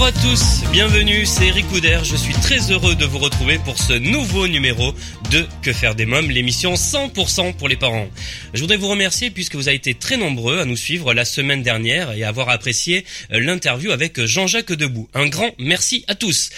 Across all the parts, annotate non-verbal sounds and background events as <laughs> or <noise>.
Bonjour à tous, bienvenue, c'est Eric Couder. Je suis très heureux de vous retrouver pour ce nouveau numéro de Que faire des mômes, l'émission 100% pour les parents. Je voudrais vous remercier puisque vous avez été très nombreux à nous suivre la semaine dernière et à avoir apprécié euh, l'interview avec Jean-Jacques Debout. Un grand merci à tous.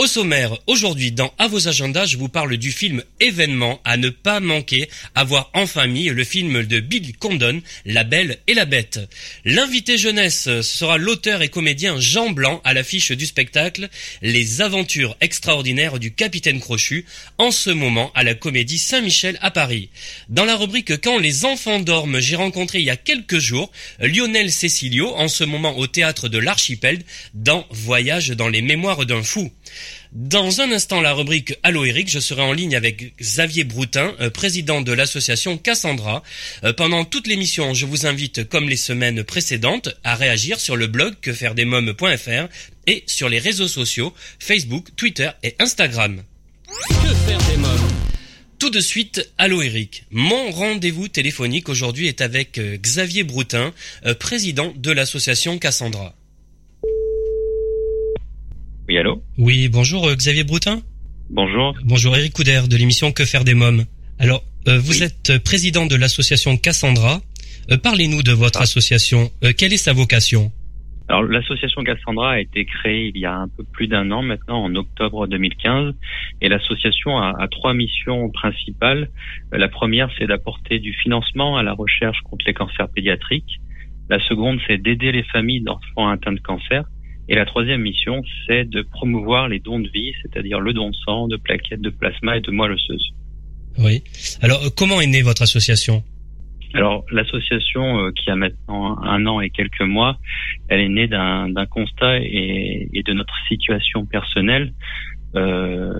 Au sommaire, aujourd'hui dans À vos agendas, je vous parle du film événement à ne pas manquer, à voir en famille, le film de Bill Condon, La Belle et la Bête. L'invité jeunesse sera l'auteur et comédien Jean Blanc à l'affiche du spectacle Les aventures extraordinaires du capitaine Crochu, en ce moment à la comédie Saint-Michel à Paris. Dans la rubrique Quand les enfants dorment, j'ai rencontré il y a quelques jours Lionel Cecilio, en ce moment au théâtre de l'Archipel, dans Voyage dans les mémoires d'un fou. Dans un instant, la rubrique Allo Eric, je serai en ligne avec Xavier Broutin, euh, président de l'association Cassandra. Euh, pendant toute l'émission, je vous invite, comme les semaines précédentes, à réagir sur le blog quefairedesmoms.fr et sur les réseaux sociaux Facebook, Twitter et Instagram. Que faire des mômes? Tout de suite, Allo Eric. Mon rendez-vous téléphonique aujourd'hui est avec euh, Xavier Broutin, président de l'association Cassandra. Oui, allô Oui, bonjour euh, Xavier Broutin. Bonjour. Bonjour Eric Couder de l'émission Que faire des mômes. Alors, euh, vous Oui. êtes président de l'association Cassandra. Euh, Parlez-nous de votre association. Euh, quelle est sa vocation Alors, l'association Cassandra a été créée il y a un peu plus d'un an maintenant, en octobre 2015, et l'association a, a trois missions principales. Euh, La première, c'est d'apporter du financement à la recherche contre les cancers pédiatriques. La seconde, c'est d'aider les familles d'enfants atteints de cancer. Et la troisième mission, c'est de promouvoir les dons de vie, c'est-à-dire le don de sang, de plaquettes de plasma et de moelle osseuse. Oui. Alors, comment est née votre association? Alors, l'association euh, qui a maintenant un an et quelques mois, elle est née d'un d'un constat et, et de notre situation personnelle. Euh,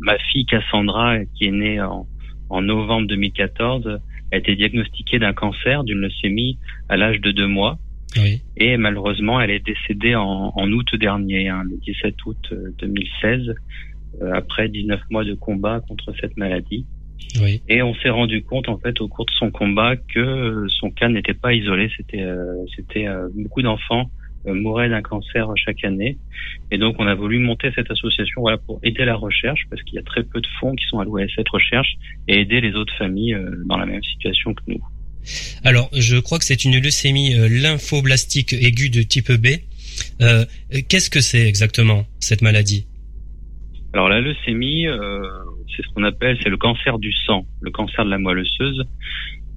ma fille Cassandra, qui est née en, en novembre 2014, a été diagnostiquée d'un cancer, d'une leucémie, à l'âge de deux mois. Oui. Et malheureusement, elle est décédée en, en août dernier, hein, le 17 août euh, 2016, euh, après 19 mois de combat contre cette maladie. Oui. Et on s'est rendu compte en fait au cours de son combat que euh, son cas n'était pas isolé. C'était euh, c'était euh, beaucoup d'enfants euh, mouraient d'un cancer chaque année. Et donc on a voulu monter cette association voilà pour aider la recherche parce qu'il y a très peu de fonds qui sont alloués à cette recherche et aider les autres familles euh, dans la même situation que nous. Alors, je crois que c'est une leucémie euh, lymphoblastique aiguë de type B. Euh, Qu'est-ce que c'est exactement cette maladie? Alors la leucémie, euh, c'est ce qu'on appelle, c'est le cancer du sang, le cancer de la moelle osseuse.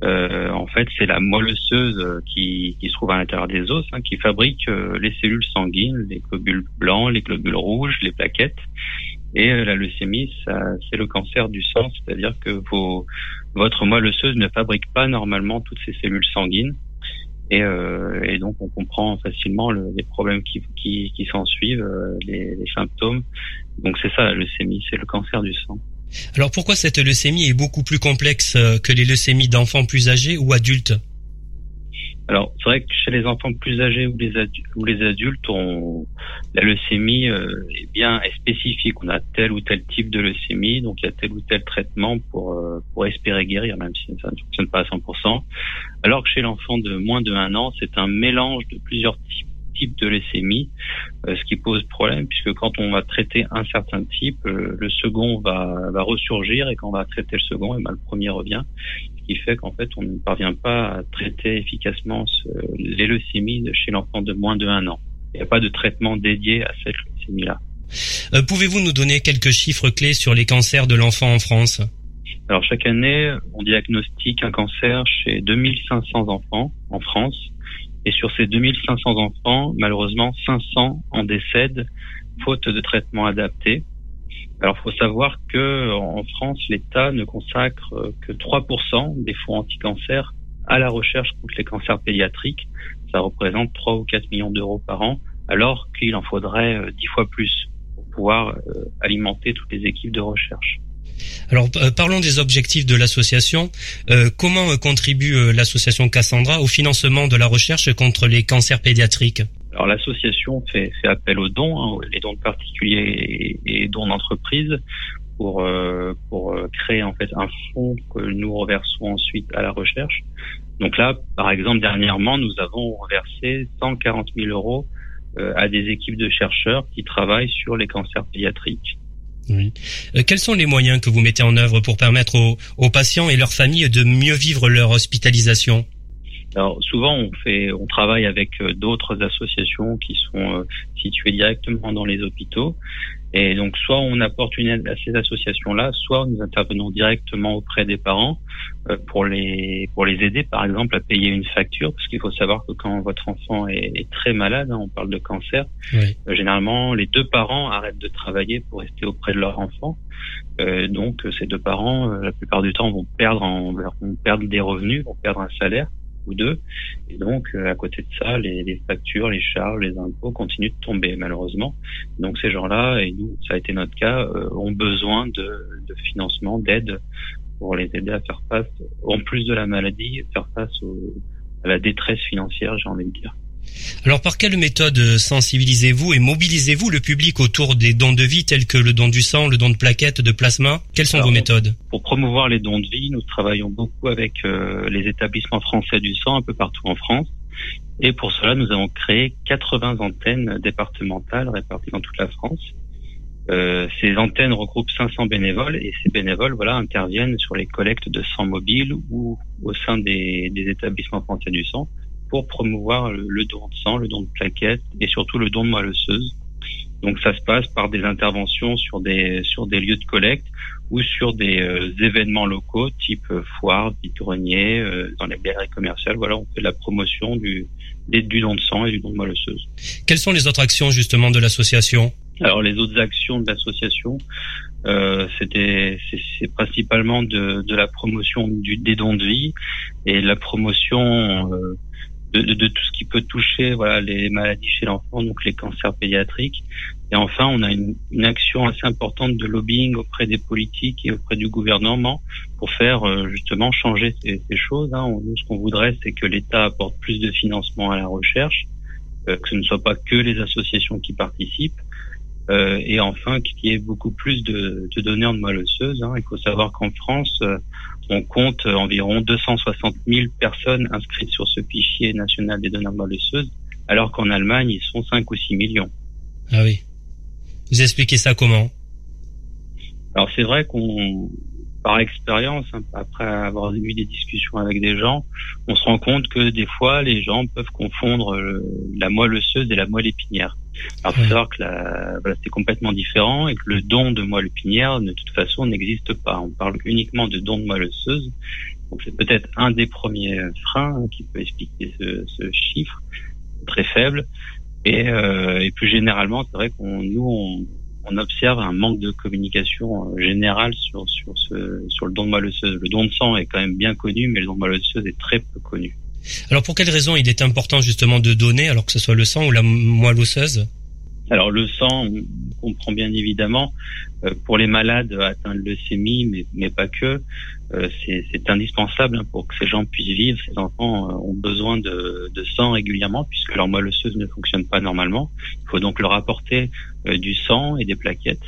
En fait, c'est la moelle osseuse qui, se trouve à l'intérieur des os, hein, qui fabrique les cellules sanguines, les globules blancs, les globules rouges, les plaquettes. Et euh, la leucémie, c'est le cancer du sang, c'est-à-dire que vos, votre moelle osseuse ne fabrique pas normalement toutes ces cellules sanguines. Et, euh, et donc, on comprend facilement le- les problèmes qui, qui, qui s'en suivent, euh, les, les symptômes. Donc, c'est ça la leucémie, c'est le cancer du sang. Alors, pourquoi cette leucémie est beaucoup plus complexe euh, que les leucémies d'enfants plus âgés ou adultes? Alors, c'est vrai que chez les enfants plus âgés ou les, adultes, on, la leucémie euh, est bien est spécifique. On a tel ou tel type de leucémie, donc il y a tel ou tel traitement pour euh, pour espérer guérir, même si ça ne fonctionne pas à 100%. Alors que chez l'enfant de moins de un an, c'est un mélange de plusieurs types de leucémie, euh, ce qui pose problème puisque quand on va traiter un certain type, euh, le second va, va ressurgir et quand on va traiter le second, et ben, le premier revient qui fait qu'en fait on ne parvient pas à traiter efficacement ce- les leucémies chez l'enfant de moins de un an. Il n'y a pas de traitement dédié à cette leucémie-là. Euh, Pouvez-vous nous donner quelques chiffres clés sur les cancers de l'enfant en France? Alors chaque année, on diagnostique un cancer chez 2500 enfants en France. Et sur ces 2500 enfants, malheureusement, 500 en décèdent faute de traitement adapté. Alors, il faut savoir que en France, l'État ne consacre que 3% des fonds anti-cancer à la recherche contre les cancers pédiatriques, ça représente 3 ou 4 millions d'euros par an, alors qu'il en faudrait 10 fois plus pour pouvoir alimenter toutes les équipes de recherche. Alors parlons des objectifs de l'association. comment contribue l'association Cassandra au financement de la recherche contre les cancers pédiatriques? Alors l'association fait, fait, appel aux dons, hein, les dons de particuliers et, et dons d'entreprise, pour euh, pour euh, créer en fait un fonds que nous reversons ensuite à la recherche. Donc là, par exemple, dernièrement, nous avons reversé 140 000 euros euh, à des équipes de chercheurs qui travaillent sur les cancers pédiatriques. Oui. quels sont les moyens que vous mettez en œuvre pour permettre aux, aux patients et leurs familles de mieux vivre leur hospitalisation? Alors souvent on fait, on travaille avec euh, d'autres associations qui sont euh, situées directement dans les hôpitaux, et donc soit on apporte une aide à ces associations-là, soit nous intervenons directement auprès des parents euh, pour les pour les aider, par exemple à payer une facture, parce qu'il faut savoir que quand votre enfant est, est très malade, hein, on parle de cancer, généralement les deux parents arrêtent de travailler pour rester auprès de leur enfant. donc ces deux parents, la plupart du temps, vont perdre en, vont perdre des revenus, vont perdre un salaire deux. Et donc, euh, à côté de ça, les, factures, les charges, les impôts continuent de tomber, malheureusement. Donc, ces gens-là, et nous, ça a été notre cas, euh, ont besoin de, de financement, d'aide pour les aider à faire face, en plus de la maladie, faire face à la détresse financière, j'ai envie de dire. Alors par quelle méthode sensibilisez-vous et mobilisez-vous le public autour des dons de vie tels que le don du sang, le don de plaquettes, de plasma? Quelles sont vos méthodes? Pour promouvoir les dons de vie, nous travaillons beaucoup avec euh, les établissements français du sang un peu partout en France. Et pour cela, nous avons créé 80 antennes départementales réparties dans toute la France. Euh, ces antennes regroupent 500 bénévoles et ces bénévoles voilà interviennent sur les collectes de sang mobile ou au sein des, des établissements français du sang pour promouvoir le, don de sang, le don de plaquettes et surtout le don de moelle osseuse. Donc ça se passe par des interventions sur des sur des lieux de collecte ou sur des euh, événements locaux type euh, foire, vide-grenier, euh, dans les galeries commerciales. Voilà, on fait la promotion du du don de sang et du don de moelle osseuse. Quelles sont les autres actions justement de l'association? Alors les autres actions de l'association, euh, c'était c'est principalement de, de la promotion du, des dons de vie et la promotion euh, de, de, tout ce qui peut toucher voilà les maladies chez l'enfant, donc les cancers pédiatriques. Et enfin, on a une, une, action assez importante de lobbying auprès des politiques et auprès du gouvernement pour faire euh, justement changer ces, ces choses. Hein. Nous, ce qu'on voudrait, c'est que l'État apporte plus de financement à la recherche, euh, que ce ne soit pas que les associations qui participent. Euh, et enfin, qu'il y ait beaucoup plus de, de donneurs de moelle osseuse. Hein. Il faut savoir qu'en France, on compte environ 260 000 personnes inscrites sur ce fichier national des donneurs moelleuses, alors qu'en Allemagne, ils sont 5 ou 6 millions. Ah oui. Vous expliquez ça comment? Alors c'est vrai qu'on, par expérience, hein, après avoir eu des discussions avec des gens, on se rend compte que des fois, les gens peuvent confondre la moelle osseuse et la moelle épinière. Alors, il faut savoir que voilà, c'est complètement différent et que le don de moelle épinière, de toute façon, n'existe pas. On parle uniquement de don de moelle osseuse. Donc, c'est peut-être un des premiers freins qui peut expliquer ce, ce chiffre très faible. Et, euh, et plus généralement, c'est vrai qu'on nous on, on, observe un manque de communication euh, générale sur sur le don de moelle osseuse. Le don de sang est quand même bien connu, mais le don de moelle osseuse est très peu connu. Alors pour quelle raison il est important justement de donner, alors que ce soit le sang ou la moelle osseuse? Alors le sang, on comprend bien évidemment, euh, pour les malades atteints de leucémie, mais, mais pas que, euh, c'est indispensable hein, pour que ces gens puissent vivre. Ces enfants euh, ont besoin de, de, sang régulièrement puisque leur moelle osseuse ne fonctionne pas normalement. Il faut donc leur apporter du sang et des plaquettes.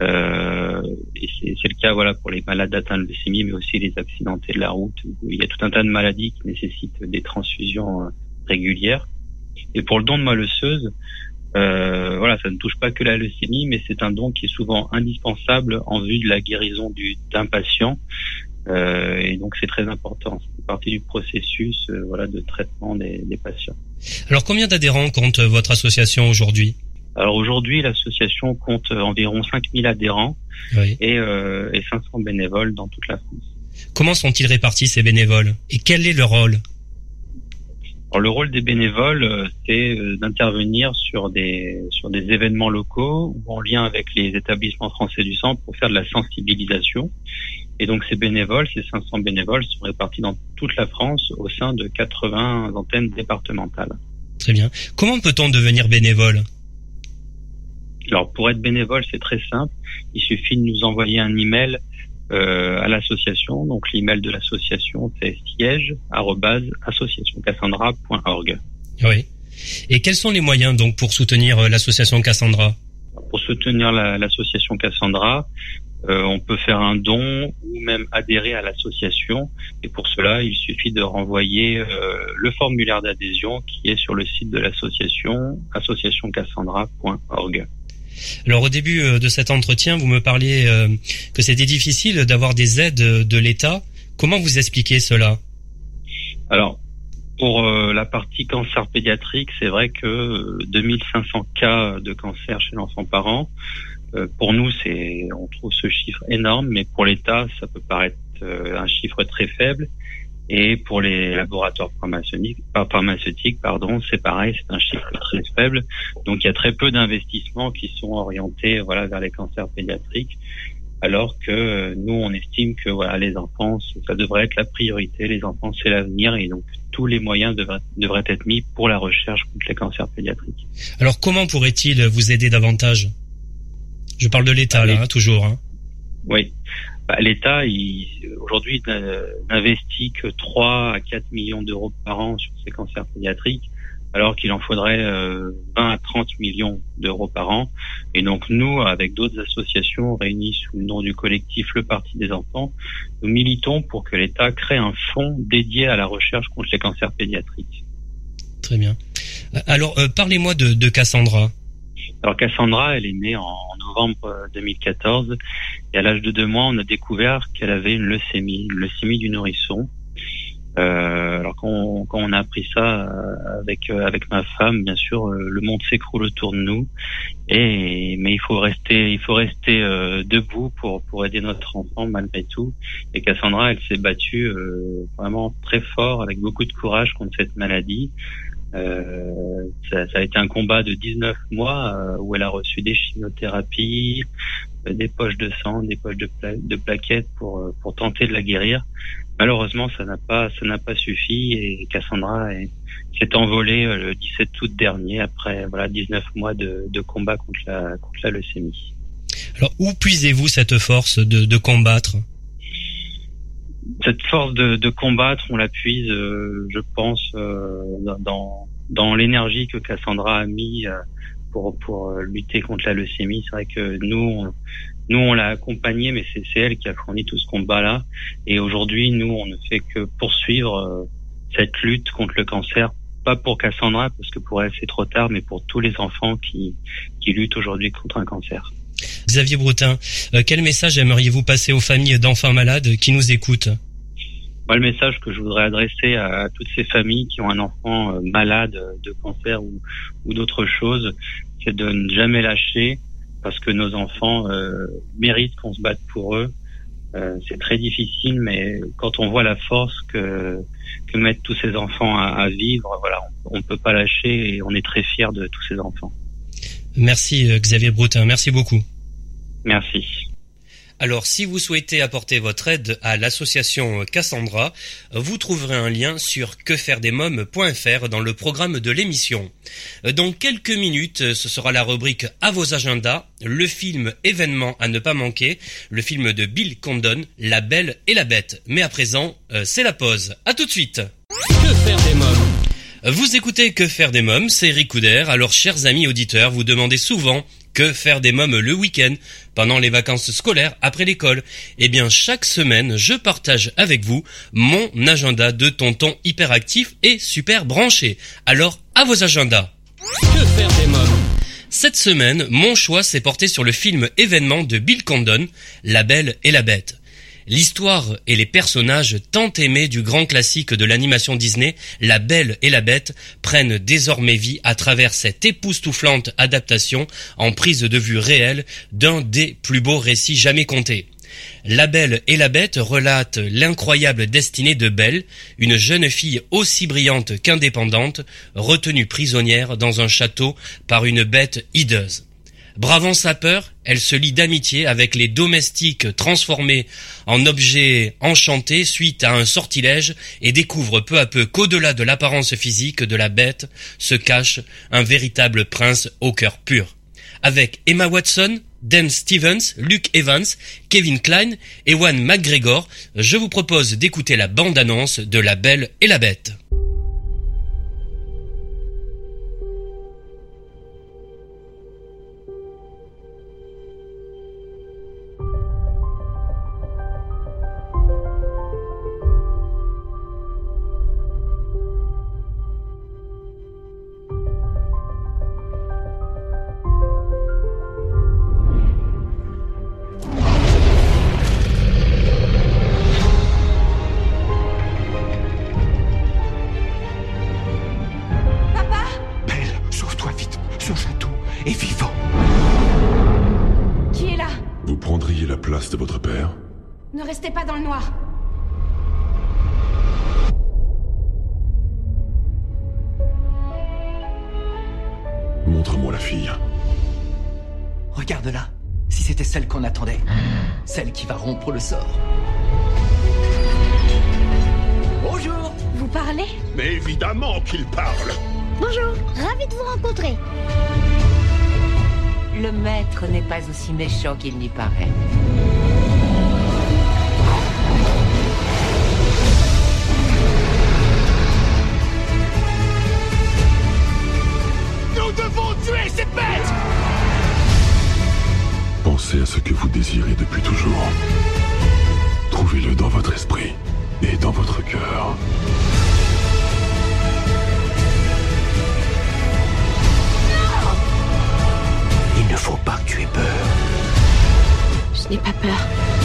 Euh, c'est le cas voilà pour les malades atteints de leucémie, mais aussi les accidentés de la route. il y a tout un tas de maladies qui nécessitent des transfusions euh, régulières. Et pour le don de moelle osseuse, euh, voilà, ça ne touche pas que la leucémie, mais c'est un don qui est souvent indispensable en vue de la guérison d'un patient. Euh, et donc c'est très important. C'est partie du processus, euh, voilà, de traitement des, des patients. Alors combien d'adhérents compte votre association aujourd'hui? Alors aujourd'hui, l'association compte environ 5000 adhérents et, euh, et 500 bénévoles dans toute la France. Comment sont-ils répartis ces bénévoles? Et quel est leur rôle? Alors, le rôle des bénévoles, euh, c'est euh, d'intervenir sur des sur des événements locaux ou en lien avec les établissements français du sang pour faire de la sensibilisation Et donc ces bénévoles, ces 500 bénévoles sont répartis dans toute la France au sein de 80 antennes départementales. Très bien. Comment peut-on devenir bénévole? Alors pour être bénévole, c'est très simple. Il suffit de nous envoyer un email à l'association. Donc l'email de l'association c'est siège associationcassandra.org. Oui. Et quels sont les moyens donc pour soutenir euh, l'association Cassandra? Pour soutenir l'association Cassandra, euh, on peut faire un don ou même adhérer à l'association. Et pour cela, il suffit de renvoyer euh, le formulaire d'adhésion qui est sur le site de l'association, associationcassandra.org. Alors au début euh, de cet entretien, vous me parliez que c'était difficile d'avoir des aides de l'État. Comment vous expliquez cela? Alors, pour la partie cancer pédiatrique, c'est vrai que 2500 cas de cancer chez l'enfant par an, euh, pour nous, c'est, on trouve ce chiffre énorme, mais pour l'État, ça peut paraître euh, un chiffre très faible. Et pour les laboratoires pharmaceutiques, pharmaceutiques pardon, c'est pareil, c'est un chiffre très faible. Donc il y a très peu d'investissements qui sont orientés voilà vers les cancers pédiatriques, alors que euh, nous on estime que voilà les enfants ça devrait être la priorité. Les enfants c'est l'avenir et donc tous les moyens devraient, devraient être mis pour la recherche contre les cancers pédiatriques. Alors comment pourrait-il vous aider davantage? Je parle de l'État, là, hein, toujours. Hein. Oui. Bah, L'État, aujourd'hui, n'investit que 3 à 4 millions d'euros par an sur ces cancers pédiatriques, alors qu'il en faudrait 20 euh, à 30 millions d'euros par an. Et donc, nous, avec d'autres associations réunies sous le nom du collectif Le Parti des enfants, nous militons pour que l'État crée un fonds dédié à la recherche contre les cancers pédiatriques. Très bien. Alors, euh, parlez-moi de, de Cassandra. Alors Cassandra, elle est née en, novembre 2014 et à l'âge de deux mois, on a découvert qu'elle avait une leucémie, une leucémie du nourrisson. Euh, alors quand on, a appris ça euh, avec euh, avec ma femme, bien sûr, le monde s'écroule autour de nous. Et mais il faut rester il faut rester debout pour pour aider notre enfant malgré tout. Et Cassandra, elle s'est battue vraiment très fort avec beaucoup de courage contre cette maladie. Euh, ça, ça, a été un combat de 19 mois euh, où elle a reçu des chimiothérapies, euh, des poches de sang, des poches de, de plaquettes pour pour tenter de la guérir. Malheureusement, ça n'a pas ça n'a pas suffi et Cassandra s'est envolée le 17 août dernier après voilà 19 mois de, de combat contre la contre la leucémie. Alors où puisez-vous cette force de, de combattre? Cette force de, de combattre, on la puise, euh, je pense, euh, dans, dans l'énergie que Cassandra a mis euh, pour, pour lutter contre la leucémie. C'est vrai que nous, on, nous, on l'a accompagnée, mais c'est elle qui a fourni tout ce combat-là. Et aujourd'hui, nous, on ne fait que poursuivre cette lutte contre le cancer, pas pour Cassandra, parce que pour elle, c'est trop tard, mais pour tous les enfants qui, qui luttent aujourd'hui contre un cancer. Xavier Broutin, quel message aimeriez-vous passer aux familles d'enfants malades qui nous écoutent? Moi, le message que je voudrais adresser à, toutes ces familles qui ont un enfant euh, malade de cancer ou, ou d'autres choses, c'est de ne jamais lâcher parce que nos enfants euh, méritent qu'on se batte pour eux. Euh, c'est très difficile, mais quand on voit la force que, que mettent tous ces enfants à, à vivre, voilà, on ne peut pas lâcher et on est très fiers de tous ces enfants. Merci Xavier Broutin, merci beaucoup. Merci. Alors si vous souhaitez apporter votre aide à l'association Cassandra, vous trouverez un lien sur quefairedesmoms.fr dans le programme de l'émission. Dans quelques minutes, ce sera la rubrique à vos agendas, le film événement à ne pas manquer, le film de Bill Condon, La Belle et la Bête. Mais à présent, euh, c'est la pause. À tout de suite. Que faire des mômes vous écoutez Que faire des mômes, c'est Eric Alors chers amis auditeurs, vous demandez souvent que faire des mômes le week-end, pendant les vacances scolaires, après l'école Eh bien, chaque semaine, je partage avec vous mon agenda de tonton hyperactif et super branché. Alors, à vos agendas Que faire des mômes? Cette semaine, mon choix s'est porté sur le film événement de Bill Condon, La Belle et la Bête. L'histoire et les personnages tant aimés du grand classique de l'animation Disney, La Belle et la Bête, prennent désormais vie à travers cette époustouflante adaptation en prise de vue réelle d'un des plus beaux récits jamais contés. La Belle et la Bête relate l'incroyable destinée de Belle, une jeune fille aussi brillante qu'indépendante, retenue prisonnière dans un château par une bête hideuse. Bravant sa peur, elle se lie d'amitié avec les domestiques transformés en objets enchantés suite à un sortilège et découvre peu à peu qu'au-delà de l'apparence physique de la bête se cache un véritable prince au cœur pur. Avec Emma Watson, Dan Stevens, Luke Evans, Kevin Klein et Juan McGregor, je vous propose d'écouter la bande-annonce de La Belle et la Bête. Est vivant. Qui est là? Vous prendriez la place de votre père? Ne restez pas dans le noir. Montre-moi la fille. Regarde-la. Si c'était celle qu'on attendait. Celle qui va rompre le sort. Bonjour. Vous parlez? Mais évidemment qu'il parle. Bonjour, ravi de vous rencontrer. Le maître n'est pas aussi méchant qu'il n'y paraît. Nous devons tuer cette bête Pensez à ce que vous désirez depuis toujours. Trouvez-le dans votre esprit et dans votre cœur. Ne faut pas que tu aies peur. Je n'ai pas peur.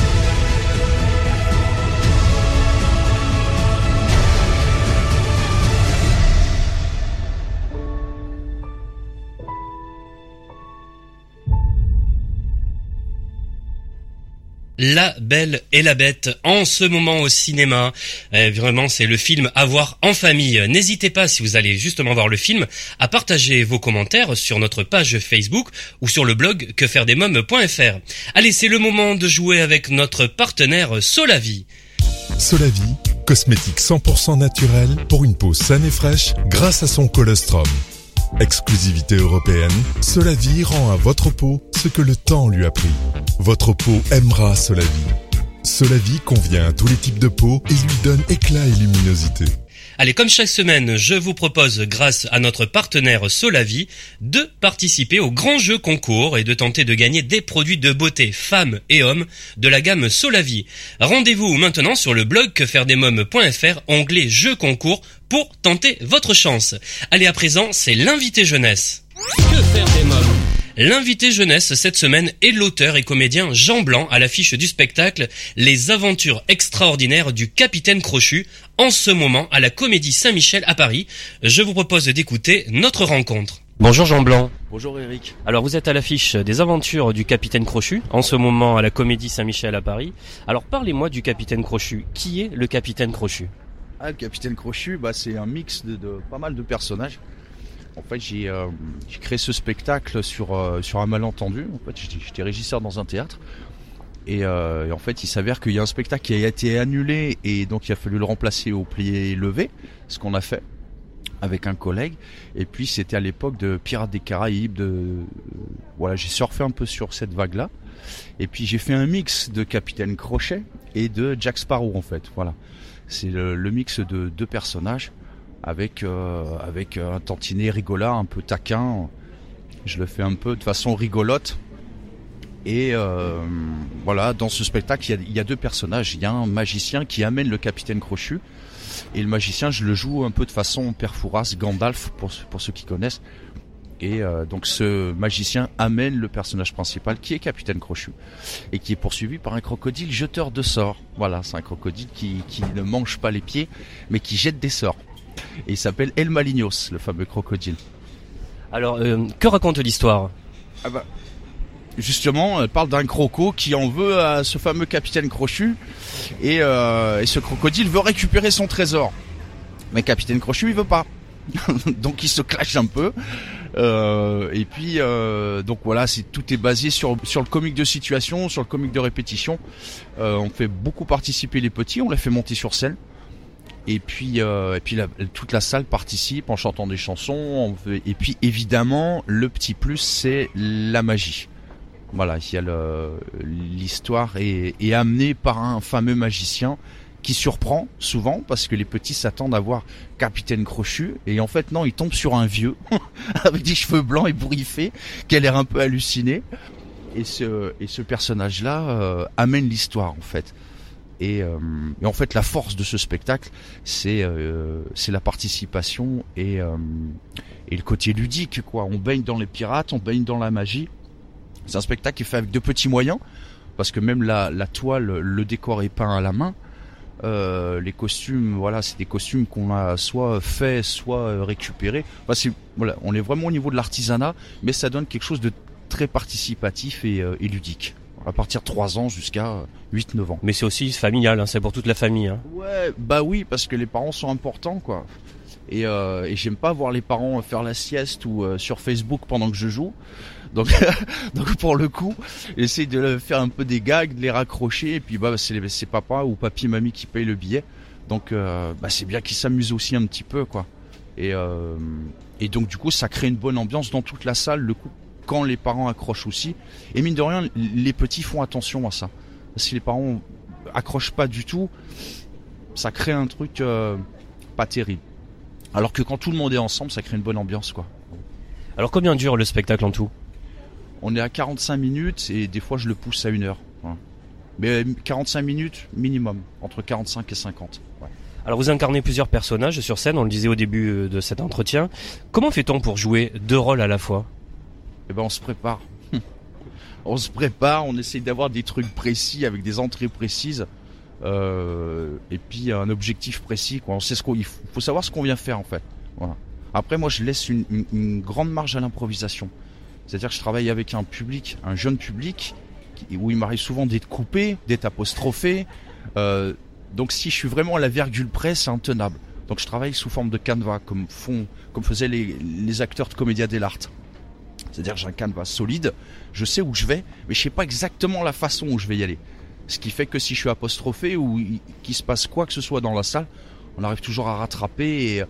La Belle et la Bête en ce moment au cinéma. Euh, vraiment, c'est le film à voir en famille. N'hésitez pas, si vous allez justement voir le film, à partager vos commentaires sur notre page Facebook ou sur le blog quefairedesmoms.fr. Allez, c'est le moment de jouer avec notre partenaire Solavi. Solavi, cosmétique 100% naturel pour une peau saine et fraîche grâce à son colostrum. Exclusivité européenne, Solavi rend à votre peau ce que le temps lui a pris. Votre peau aimera Solavi. Solavi convient à tous les types de peau et lui donne éclat et luminosité. Allez, comme chaque semaine, je vous propose, grâce à notre partenaire Solavi, de participer au grand jeu concours et de tenter de gagner des produits de beauté femmes et hommes de la gamme Solavi. Rendez-vous maintenant sur le blog quefairedesmoms.fr, onglet jeu concours, pour tenter votre chance. Allez, à présent, c'est l'invité jeunesse. Que faire des mômes L'invité jeunesse cette semaine est l'auteur et comédien Jean Blanc à l'affiche du spectacle Les aventures extraordinaires du capitaine Crochu en ce moment à la Comédie Saint-Michel à Paris. Je vous propose d'écouter notre rencontre. Bonjour Jean Blanc. Bonjour Eric. Alors vous êtes à l'affiche des aventures du capitaine Crochu en ce moment à la Comédie Saint-Michel à Paris. Alors parlez-moi du capitaine Crochu. Qui est le capitaine Crochu? Ah, capitaine Crochu, bah, c'est un mix de, pas mal de personnages. En fait, j'ai euh, créé ce spectacle sur, euh, sur un malentendu. En fait, j'étais- régisseur dans un théâtre. Et, euh, et en fait, il s'avère qu'il y a un spectacle qui a été annulé et donc il a fallu le remplacer au plié levé, ce qu'on a fait avec un collègue. Et puis c'était à l'époque de Pirates des Caraïbes. Voilà, j'ai surfé un peu sur cette vague-là. Et puis j'ai fait un mix de Capitaine Crochet et de Jack Sparrow en fait. Voilà, c'est le, mix de deux personnages avec euh, un tantinet rigolard, un peu taquin. Je le fais un peu de façon rigolote. Et euh, voilà, dans ce spectacle, il y, a, deux personnages. Il y a un magicien qui amène le capitaine Crochu. Et le magicien, je le joue un peu de façon Père Gandalf, pour ceux qui connaissent. Et euh, donc ce magicien amène le personnage principal, qui est Capitaine Crochu, et qui est poursuivi par un crocodile jeteur de sorts. Voilà, c'est un crocodile qui, qui ne mange pas les pieds, mais qui jette des sorts. Et il s'appelle El Malignos, le fameux crocodile. Alors euh, que raconte l'histoire? Ah bah, justement, elle parle d'un croco qui en veut à ce fameux capitaine Crochu, et, euh, et ce crocodile veut récupérer son trésor. Mais capitaine Crochu, il veut pas. <laughs> Donc il se clash un peu. Euh, et puis euh, donc voilà, c'est tout est basé sur sur le comique de situation, sur le comique de répétition. Euh, on fait beaucoup participer les petits, on les fait monter sur scène. Et puis et puis toute la salle participe en chantant des chansons. et puis évidemment, le petit plus c'est la magie. Voilà, il y a l'histoire est, est amenée par un fameux magicien qui surprend souvent parce que les petits s'attendent à voir Capitaine Crochu et en fait non, ils tombent sur un vieux <laughs> avec des cheveux blancs et bourriffés qui a l'air un peu halluciné et ce et ce personnage là euh, amène l'histoire en fait. Et, euh, et, en fait la force de ce spectacle c'est euh, la participation et et le côté ludique quoi. On baigne dans les pirates, on baigne dans la magie. C'est un spectacle qui est fait avec de petits moyens parce que même la toile, le décor est peint à la main. Euh, les costumes, voilà, c'est des costumes qu'on a soit fait, soit euh, récupérés. voilà, on est vraiment au niveau de l'artisanat, mais ça donne quelque chose de très participatif et, euh, ludique. À partir de 3 ans jusqu'à 8-9 ans. Mais c'est aussi familial, hein, c'est pour toute la famille. Hein. Ouais, bah oui, parce que les parents sont importants, quoi. Et, euh, et j'aime pas voir les parents faire la sieste ou sur Facebook pendant que je joue. Donc, <laughs> donc pour le coup, essaye de faire un peu des gags, de les raccrocher, et puis bah c'est papa ou papy mamie qui paye le billet. Donc euh, bah, c'est bien qu'ils s'amusent aussi un petit peu quoi. Et, euh, et donc du coup ça crée une bonne ambiance dans toute la salle. Le coup quand les parents accrochent aussi. Et mine de rien, les petits font attention à ça. Si les parents accrochent pas du tout, ça crée un truc euh, pas terrible. Alors que quand tout le monde est ensemble, ça crée une bonne ambiance quoi. Alors combien dure le spectacle en tout? On est à 45 minutes et des fois je le pousse à une heure. Mais 45 minutes minimum, entre 45 et 50. Alors vous incarnez plusieurs personnages sur scène, on le disait au début euh, de cet entretien. Comment fait-on pour jouer deux rôles à la fois? Eh ben on se prépare. <laughs> on se prépare, on essaye d'avoir des trucs précis avec des entrées précises. Euh, et puis un objectif précis. Quoi. On sait ce qu'il faut, savoir ce qu'on vient faire en fait. Voilà. Après moi je laisse une grande marge à l'improvisation. C'est-à-dire que je travaille avec un public, un jeune public, où il m'arrive souvent d'être coupé, d'être apostrophé. Euh, donc si je suis vraiment à la virgule près, c'est intenable. Donc je travaille sous forme de canevas, comme font, comme faisaient les, acteurs de comédia dell'arte. C'est-à-dire j'ai un canevas solide, je sais où je vais, mais je sais pas exactement la façon où je vais y aller. Ce qui fait que si je suis apostrophé ou qu'il se passe quoi que ce soit dans la salle, on arrive toujours à rattraper et,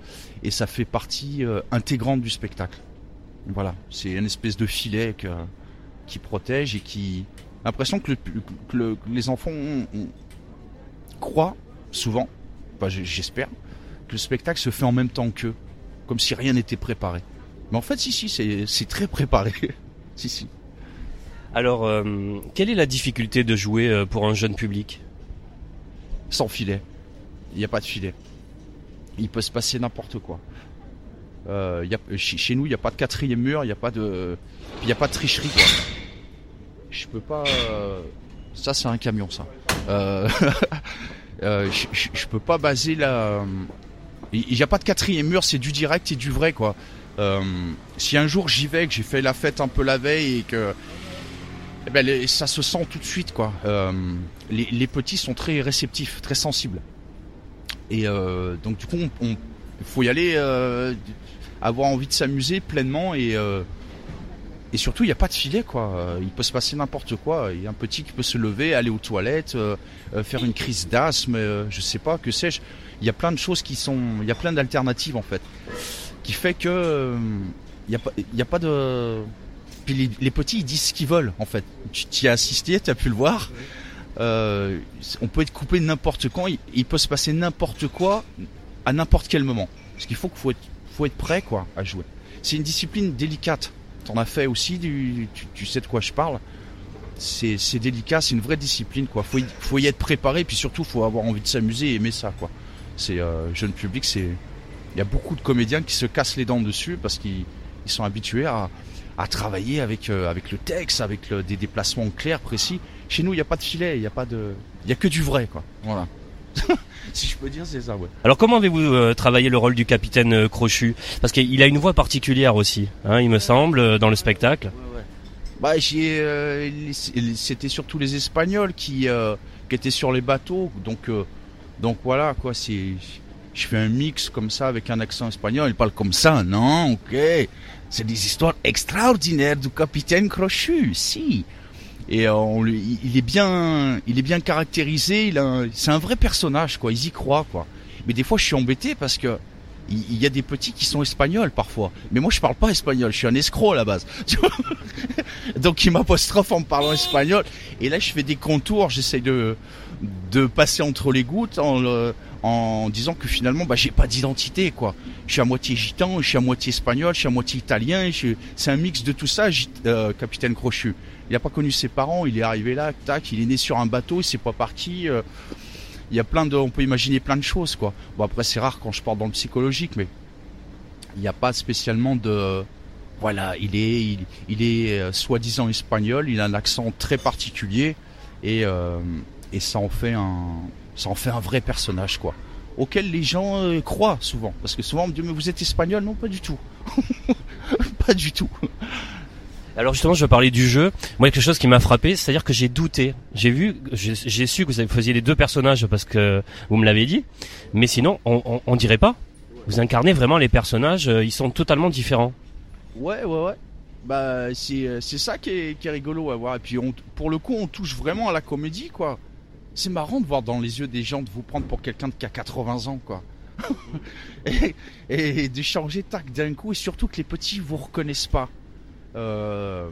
et ça fait partie euh, intégrante du spectacle. Voilà, c'est une espèce de filet qui protège et qui. L'impression que, les enfants croient souvent, j'espère, que le spectacle se fait en même temps qu'eux, comme si rien n'était préparé. Mais en fait, si, si, c'est très préparé. <laughs> si, si. Alors, euh, quelle est la difficulté de jouer euh, pour un jeune public? Sans filet. Il n'y a pas de filet. Il peut se passer n'importe quoi. Euh, chez nous, il n'y a pas de quatrième mur, il n'y a pas de, a pas de tricherie quoi. Je peux pas. Euh, ça, c'est un camion, ça. Euh, <laughs> je, peux pas baser la. Il n'y a pas de quatrième mur, c'est du direct et du vrai quoi. si un jour j'y vais, que j'ai fait la fête un peu la veille et que eh ben, ça se sent tout de suite quoi. les, petits sont très réceptifs, très sensibles. Et donc du coup, on, faut y aller avoir envie de s'amuser pleinement et euh, et surtout il n'y a pas de filet quoi. Il peut se passer n'importe quoi. Il y a un petit qui peut se lever, aller aux toilettes, euh, euh, faire une crise d'asthme, je sais pas, que sais-je. Il y a plein de choses qui sont, il y a plein d'alternatives en fait, qui fait que il n'y a pas, a pas de. Puis les, petits ils disent ce qu'ils veulent en fait. Tu y as assisté, tu as pu le voir. on peut être coupé n'importe quand. Il, peut se passer n'importe quoi à n'importe quel moment. Ce qu'il faut qu'il faut être faut être prêt quoi à jouer. C'est une discipline délicate. T'en as fait aussi, tu, sais de quoi je parle. C'est délicat, c'est une vraie discipline quoi. Faut y, faut y être préparé, puis surtout faut avoir envie de s'amuser et aimer ça quoi. C'est euh, jeune public, c'est il y a beaucoup de comédiens qui se cassent les dents dessus parce qu'ils sont habitués à, travailler avec euh, avec le texte, avec des déplacements clairs, précis. Chez nous, il n'y a pas de filet, il n'y a pas de, il y a que du vrai quoi. Voilà. <laughs> si je peux dire, c'est ça, ouais. Alors comment avez-vous euh, travaillé le rôle du capitaine euh, Crochu? Parce qu'il a une voix particulière aussi, hein, il me semble, euh, dans le spectacle. Ouais, ouais. Bah, c'était surtout les Espagnols qui, qui étaient sur les bateaux, donc, donc voilà, quoi, c'est, je fais un mix comme ça avec un accent espagnol, il parle comme ça, non, ok, c'est des histoires extraordinaires du capitaine Crochu, si. Et euh, on lui- il est bien, il est bien caractérisé. Il c'est un vrai personnage, quoi. Ils y croient, quoi. Mais des fois, je suis embêté parce que il y a des petits qui sont espagnols parfois. Mais moi, je parle pas espagnol. Je suis un escroc à la base. <laughs> Donc, il m'apostrophe en parlant espagnol. Et là, je fais des contours. J'essaie de de passer entre les gouttes en en disant que finalement, bah, j'ai pas d'identité, quoi. Je suis à moitié gitan, je suis à moitié espagnol, je suis à moitié italien. je C'est un mix de tout ça, euh, capitaine Crochu. Il a pas connu ses parents. Il est arrivé là, tac. Il est né sur un bateau. Il s'est pas parti. euh, il y a plein de, on peut imaginer plein de choses, quoi. Bon après c'est rare quand je pars dans le psychologique, mais il n'y a pas spécialement de, voilà, il est, il, est euh, soi-disant espagnol, il a un accent très particulier et euh, et ça en fait un, ça en fait un vrai personnage, quoi. Auquel les gens croient souvent, parce que souvent on me dit mais vous êtes espagnol, non pas du tout, <laughs> pas du tout. Alors justement, je parlais du jeu. Moi, quelque chose qui m'a frappé, c'est-à-dire que j'ai douté. J'ai vu, j'ai su que vous faisiez les deux personnages parce que vous me l'avez dit. Mais sinon, on, dirait pas. Vous incarnez vraiment les personnages. euh, Ils sont totalement différents. Ouais, ouais, ouais. Bah, c'est, euh, c'est ça qui est, rigolo à voir. Et puis, pour le coup, on touche vraiment à la comédie, quoi. C'est marrant de voir dans les yeux des gens de vous prendre pour quelqu'un qui a 80 ans, quoi. <laughs> et, et de changer tac d'un coup, et surtout que les petits vous reconnaissent pas. Euh,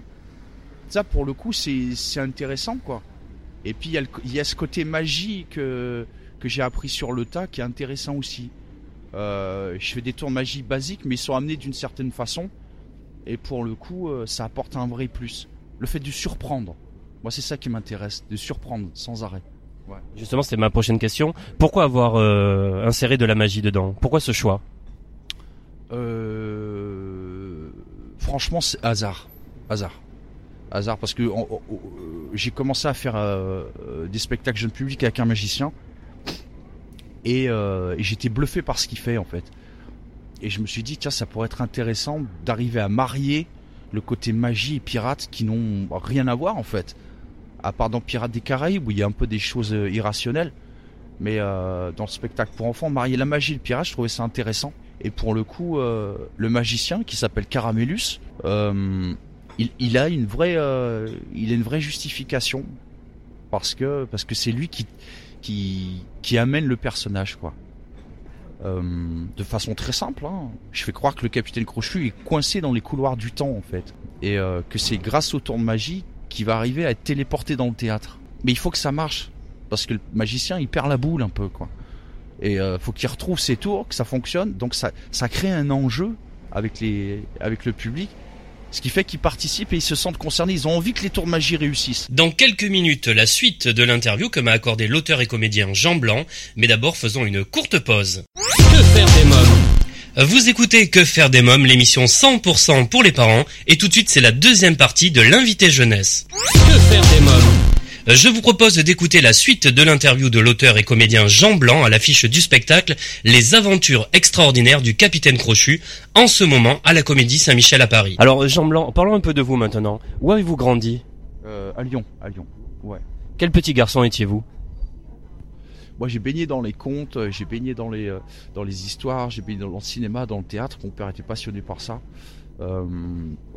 ça, pour le coup, c'est, intéressant, quoi. Et puis, il y, a y ce côté magie que, que j'ai appris sur le tas qui est intéressant aussi. Euh, je fais des tours de magie basiques, mais ils sont amenés d'une certaine façon. Et pour le coup, euh, ça apporte un vrai plus. Le fait de surprendre. Moi, c'est ça qui m'intéresse, de surprendre sans arrêt. Justement, c'était ma prochaine question. Pourquoi avoir euh, inséré de la magie dedans? Pourquoi ce choix? Euh... Franchement, c'est hasard. Hasard. Hasard, parce que euh, j'ai commencé à faire euh, euh, des spectacles jeunes publics avec un magicien. Et, j'étais bluffé par ce qu'il fait, en fait. Et je me suis dit, tiens, ça pourrait être intéressant d'arriver à marier le côté magie et pirate qui n'ont rien à voir, en fait. À part dans Pirates des Caraïbes, où il y a un peu des choses irrationnelles. Mais dans le spectacle pour enfants, marier la magie et le pirate, je trouvais ça intéressant. Et pour le coup, euh, le magicien qui s'appelle Caramellus, euh, il, a une vraie, euh, il a une vraie justification parce que parce que c'est lui qui qui amène le personnage quoi. Euh, de façon très simple, hein. je fais croire que le capitaine Crochu est coincé dans les couloirs du temps en fait, et que c'est grâce au tour de magie qu'il va arriver à être téléporté dans le théâtre. Mais il faut que ça marche parce que le magicien il perd la boule un peu quoi. Et euh, faut qu'il retrouve ses tours, que ça fonctionne. Donc ça, ça crée un enjeu avec les, avec le public, ce qui fait qu'ils participent et ils se sentent concernés. Ils ont envie que les tours de magie réussissent. Dans quelques minutes, la suite de l'interview que m'a accordé l'auteur et comédien Jean Blanc. Mais d'abord, faisons une courte pause. Que faire des mômes? Vous écoutez Que faire des mômes, l'émission 100% pour les parents. Et tout de suite, c'est la deuxième partie de l'invité jeunesse. Que faire des mômes? Je vous propose d'écouter la suite de l'interview de l'auteur et comédien Jean Blanc à l'affiche du spectacle Les aventures extraordinaires du capitaine Crochu, en ce moment à la Comédie Saint-Michel à Paris. Alors Jean Blanc, parlons un peu de vous maintenant. Où avez-vous grandi? Euh, à Lyon, à Lyon. Ouais. Quel petit garçon étiez-vous? Moi, j'ai baigné dans les contes, euh, j'ai baigné dans les, euh, dans les histoires, j'ai baigné dans le cinéma, dans le théâtre. Mon père était passionné par ça. Euh,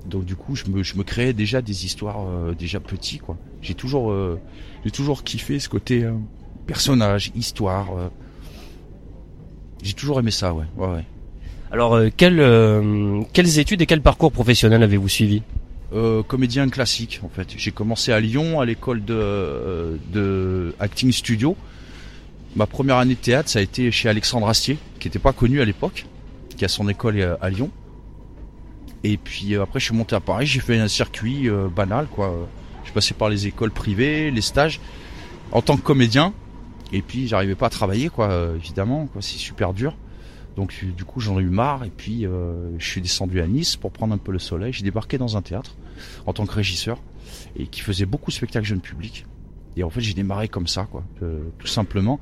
donc du coup, je me, je me créais déjà des histoires euh, déjà petit, quoi. J'ai toujours, euh, j'ai toujours kiffé ce côté euh, personnage, histoire. euh. J'ai toujours aimé ça, ouais. ouais, ouais. Alors, euh, quel, euh, quelles études et quel parcours professionnel avez-vous suivi? Euh, comédien classique en fait. J'ai commencé à Lyon à l'école de, euh, de acting studio. Ma première année de théâtre, ça a été chez Alexandre Astier, qui n'était pas connu à l'époque, qui a son école à Lyon. Et puis euh, après, je suis monté à Paris, j'ai fait un circuit euh, banal quoi. Je passais par les écoles privées, les stages, en tant que comédien. Et puis j'arrivais pas à travailler quoi, euh, évidemment, quoi. C'est super dur. Donc du coup j'en ai eu marre et puis euh, je suis descendu à Nice pour prendre un peu le soleil. J'ai débarqué dans un théâtre en tant que régisseur et qui faisait beaucoup de spectacles jeunes publics. Et en fait j'ai démarré comme ça quoi, euh, tout simplement.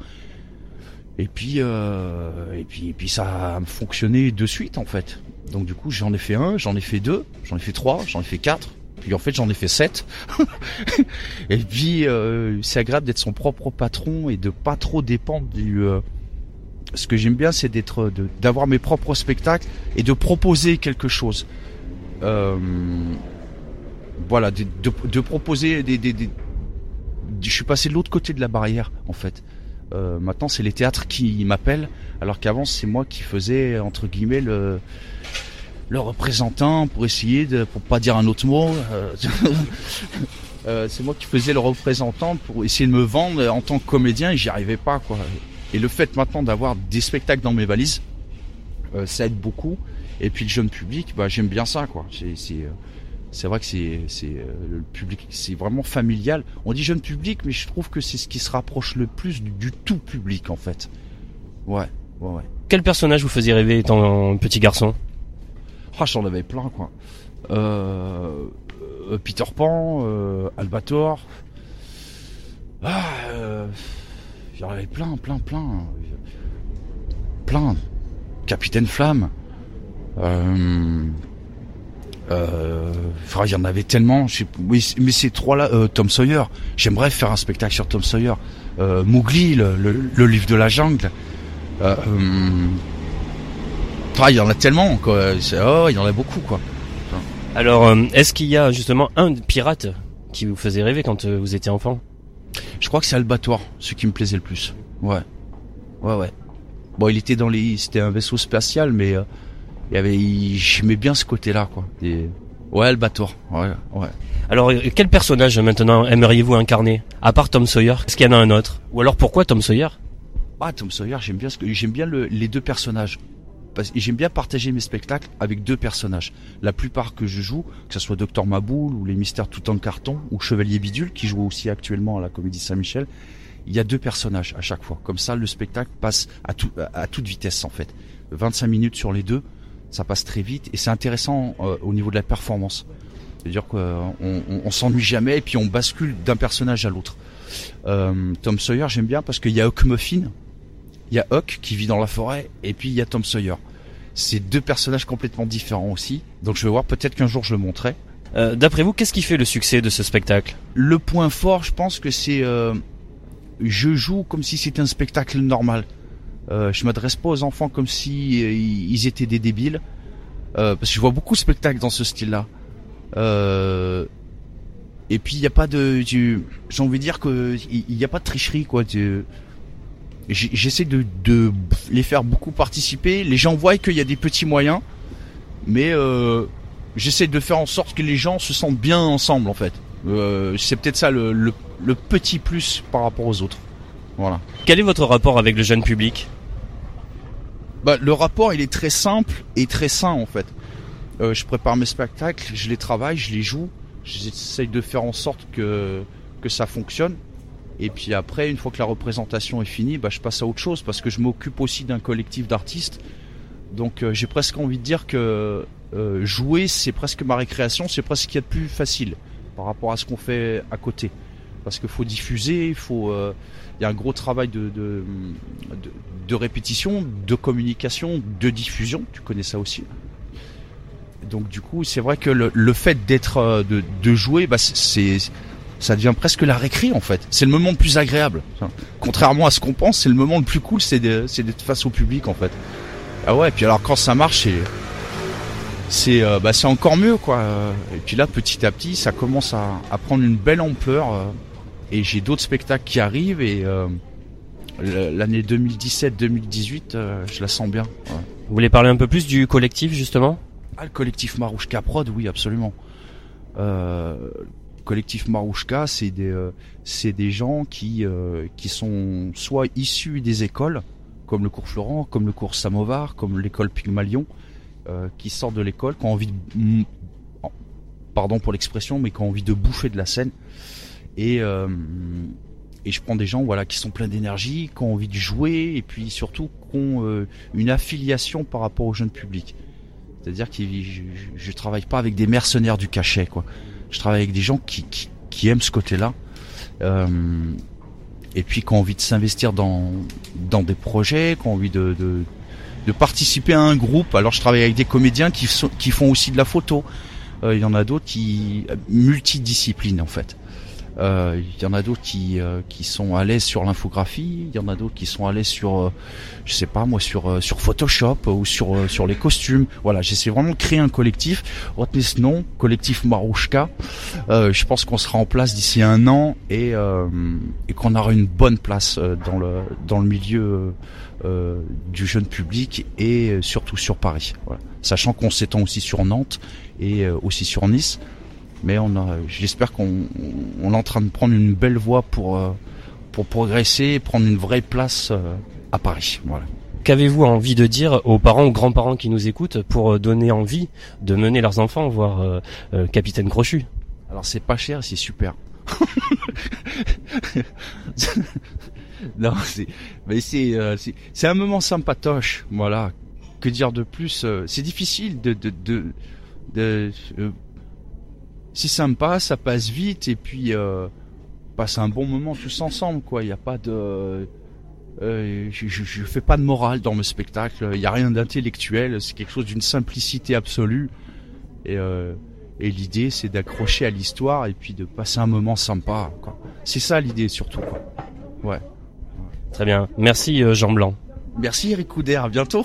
Et puis euh, et puis et puis ça a fonctionné de suite en fait. Donc du coup j'en ai fait un, j'en ai fait deux, j'en ai fait trois, j'en ai fait quatre. Puis en fait j'en ai fait sept. <laughs> et puis euh, c'est agréable d'être son propre patron et de pas trop dépendre du euh, ce que j'aime bien, c'est d'être, d'avoir mes propres spectacles et de proposer quelque chose. euh, voilà, de, de, proposer des, des, Je suis passé de l'autre côté de la barrière, en fait. Maintenant, c'est les théâtres qui m'appellent, alors qu'avant, c'est moi qui faisais entre guillemets le le représentant pour essayer de, pour pas dire un autre mot. euh, <laughs> euh, c'est moi qui faisais le représentant pour essayer de me vendre en tant que comédien et j'y arrivais pas quoi. Et le fait maintenant d'avoir des spectacles dans mes valises, euh, ça aide beaucoup. Et puis le jeune public, bah j'aime bien ça quoi. C'est c'est vrai que c'est le public, c'est vraiment familial. On dit jeune public, mais je trouve que c'est ce qui se rapproche le plus du, du tout public en fait. Ouais, ouais, ouais. Quel personnage vous faisiez rêver étant petit garçon? Ah, j'en avais plein, quoi. Euh, euh, Peter Pan, euh, Albator. Ah, euh, j'en avais plein, plein, plein. Plein. Capitaine Flamme. Euh, euh, il y en avait tellement. je sais- mais ces trois-là, euh, Tom Sawyer. J'aimerais faire un spectacle sur Tom Sawyer. Euh, Mowgli, le, le- le livre de la jungle. Euh, hum, ah, il y en a tellement, quoi. Oh, il y en a beaucoup, quoi. Alors, euh, est-ce qu'il y a justement un pirate qui vous faisait rêver quand euh, vous étiez enfant? Je crois que c'est Albator, ce qui me plaisait le plus. Ouais. Ouais, ouais. Bon, il était dans les, c'était un vaisseau spatial, mais euh, il y avait, il- j'aimais bien ce côté-là, quoi. Et... Ouais, Albator. Ouais, ouais. Alors, euh, quel personnage maintenant aimeriez-vous incarner? À part Tom Sawyer, est-ce qu'il y en a un autre? Ou alors pourquoi Tom Sawyer? Ah, Tom Sawyer, j'aime bien que, j'aime bien le- les deux personnages. Parce, j'aime bien partager mes spectacles avec deux personnages. La plupart que je joue, que ce soit Docteur Maboul ou Les Mystères tout en carton ou Chevalier Bidule, qui joue aussi actuellement à la Comédie Saint-Michel, il y a deux personnages à chaque fois. Comme ça, le spectacle passe à, tout, à, toute vitesse en fait. 25 minutes sur les deux, ça passe très vite et c'est intéressant euh, au niveau de la performance. C'est-à-dire qu'on on, on s'ennuie jamais et puis on bascule d'un personnage à l'autre. Euh, Tom Sawyer, j'aime bien parce qu'il y a Huck Muffin, il y a Huck qui vit dans la forêt et puis il y a Tom Sawyer. C'est deux personnages complètement différents aussi. Donc je vais voir, peut-être qu'un jour je le montrerai. Euh, D'après vous, qu'est-ce qui fait le succès de ce spectacle? Le point fort, je pense que c'est euh, je joue comme si c'était un spectacle normal. Euh, je m'adresse pas aux enfants comme si ils étaient des débiles. Parce que je vois beaucoup de spectacles dans ce style-là. Et puis il n'y a pas de, j'ai envie de dire que il n'y a pas de tricherie quoi. J'essaie de, de les faire beaucoup participer. Les gens voient qu'il y a des petits moyens, mais euh, j'essaie de faire en sorte que les gens se sentent bien ensemble en fait. Euh, c'est peut-être ça le, le, le petit plus par rapport aux autres. Voilà. Quel est votre rapport avec le jeune public? Bah, le rapport, il est très simple et très sain en fait. Euh, je prépare mes spectacles, je les travaille, je les joue, j'essaye de faire en sorte que que ça fonctionne. Et puis après, une fois que la représentation est finie, bah, je passe à autre chose parce que je m'occupe aussi d'un collectif d'artistes. Donc euh, j'ai presque envie de dire que euh, jouer, c'est presque ma récréation, c'est presque ce qu'il y a de plus facile par rapport à ce qu'on fait à côté. Parce qu'il faut diffuser, il faut, euh, y a un gros travail de, de, de, de répétition, de communication, de diffusion. Tu connais ça aussi. Donc du coup, c'est vrai que le, le fait d'être, euh, de, de jouer, bah, c'est, ça devient presque la récré en fait. C'est le moment le plus agréable. Contrairement à ce qu'on pense, c'est le moment le plus cool, c'est d'être face au public en fait. Ah ouais, et puis alors quand ça marche, c'est c'est euh, bah, c'est encore mieux quoi. Et puis là, petit à petit, ça commence à, à prendre une belle ampleur. euh, et j'ai d'autres spectacles qui arrivent et euh, l'année 2017-2018, euh, je la sens bien. ouais. Vous voulez parler un peu plus du collectif justement? Ah, le collectif Marouchka Prod, oui, absolument. Euh, collectif Marouchka, c'est des, euh, des gens qui, euh, qui sont soit issus des écoles, comme le cours Florent, comme le cours Samovar, comme l'école Pygmalion, euh, qui sortent de l'école, qui ont envie de, pardon pour l'expression, mais qui ont envie de bouffer de la scène. Et, et je prends des gens voilà qui sont pleins d'énergie, qui ont envie de jouer, et puis surtout qui ont une affiliation par rapport au jeune public. C'est-à-dire que je, je travaille pas avec des mercenaires du cachet, quoi. Je travaille avec des gens qui, aiment ce côté-là. Euh, et puis qui ont envie de s'investir dans, des projets, qui ont envie de, participer à un groupe. Alors je travaille avec des comédiens qui, font aussi de la photo. Euh, Il y en a d'autres qui multidisciplines en fait. Euh, Il y en a d'autres qui euh, qui sont à l'aise sur l'infographie. Il y en a d'autres qui sont à l'aise sur, euh, je sais pas moi, sur sur Photoshop ou sur sur les costumes. Voilà, j'essaie vraiment de créer un collectif. Retenez ce nom, collectif Marouchka. Je pense qu'on sera en place d'ici un an et et qu'on aura une bonne place dans le dans le milieu euh, du jeune public et surtout sur Paris. Voilà. Sachant qu'on s'étend aussi sur Nantes et aussi sur Nice. Mais on a, j'espère qu'on on est en train de prendre une belle voie pour euh, pour progresser et prendre une vraie place euh, à Paris. Voilà. Qu'avez-vous envie de dire aux parents ou grands-parents qui nous écoutent pour euh, donner envie de mener leurs enfants voir euh, euh, Capitaine Crochu? Alors c'est pas cher, c'est super. <laughs> non, c'est mais c'est euh, c'est c'est un moment sympatoche, voilà. Que dire de plus C'est difficile de de de, de c'est sympa, ça passe vite et puis euh, passe un bon moment tous ensemble quoi. Il y a pas de euh, je, je, fais pas de morale dans mes spectacles. Il y a rien d'intellectuel. C'est quelque chose d'une simplicité absolue. Et euh, et l'idée, c'est d'accrocher à l'histoire et puis de passer un moment sympa. C'est ça l'idée surtout. Quoi. Ouais. Très bien. Merci euh, Jean Blanc. Merci Eric Couder. À bientôt.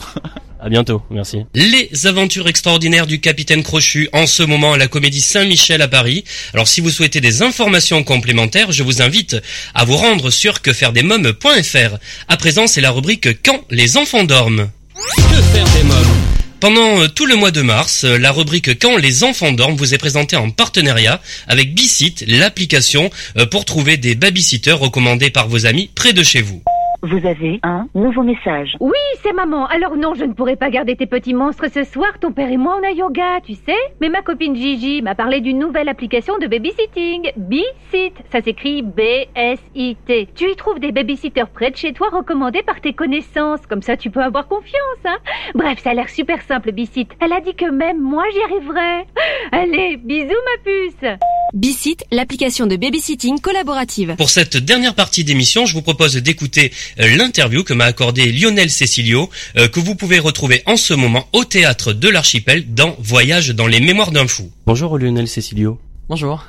À bientôt, merci. Les aventures extraordinaires du capitaine Crochu en ce moment à la comédie Saint-Michel à Paris. Alors si vous souhaitez des informations complémentaires, je vous invite à vous rendre sur quefairedesmoms.fr. À présent, c'est la rubrique Quand les enfants dorment. Que faire des mômes? Pendant euh, tout le mois de mars, euh, la rubrique Quand les enfants dorment vous est présentée en partenariat avec Bicit, l'application euh, pour trouver des babysitters recommandés par vos amis près de chez vous. Vous avez un nouveau message. Oui, c'est maman. Alors non, je ne pourrai pas garder tes petits monstres ce soir. Ton père et moi, on a yoga, tu sais. Mais ma copine Gigi m'a parlé d'une nouvelle application de babysitting. B-Sit. Ça s'écrit B-S-I-T. Tu y trouves des babysitters près de chez toi recommandés par tes connaissances. Comme ça, tu peux avoir confiance, hein. Bref, ça a l'air super simple, B-Sit. Elle a dit que même moi, j'y arriverai. Allez, bisous, ma puce. Bicit, l'application de babysitting collaborative. Pour cette dernière partie d'émission, je vous propose d'écouter euh, l'interview que m'a accordé Lionel Cecilio, euh, que vous pouvez retrouver en ce moment au théâtre de l'Archipel dans Voyage dans les mémoires d'un fou. Bonjour Lionel Cecilio. Bonjour.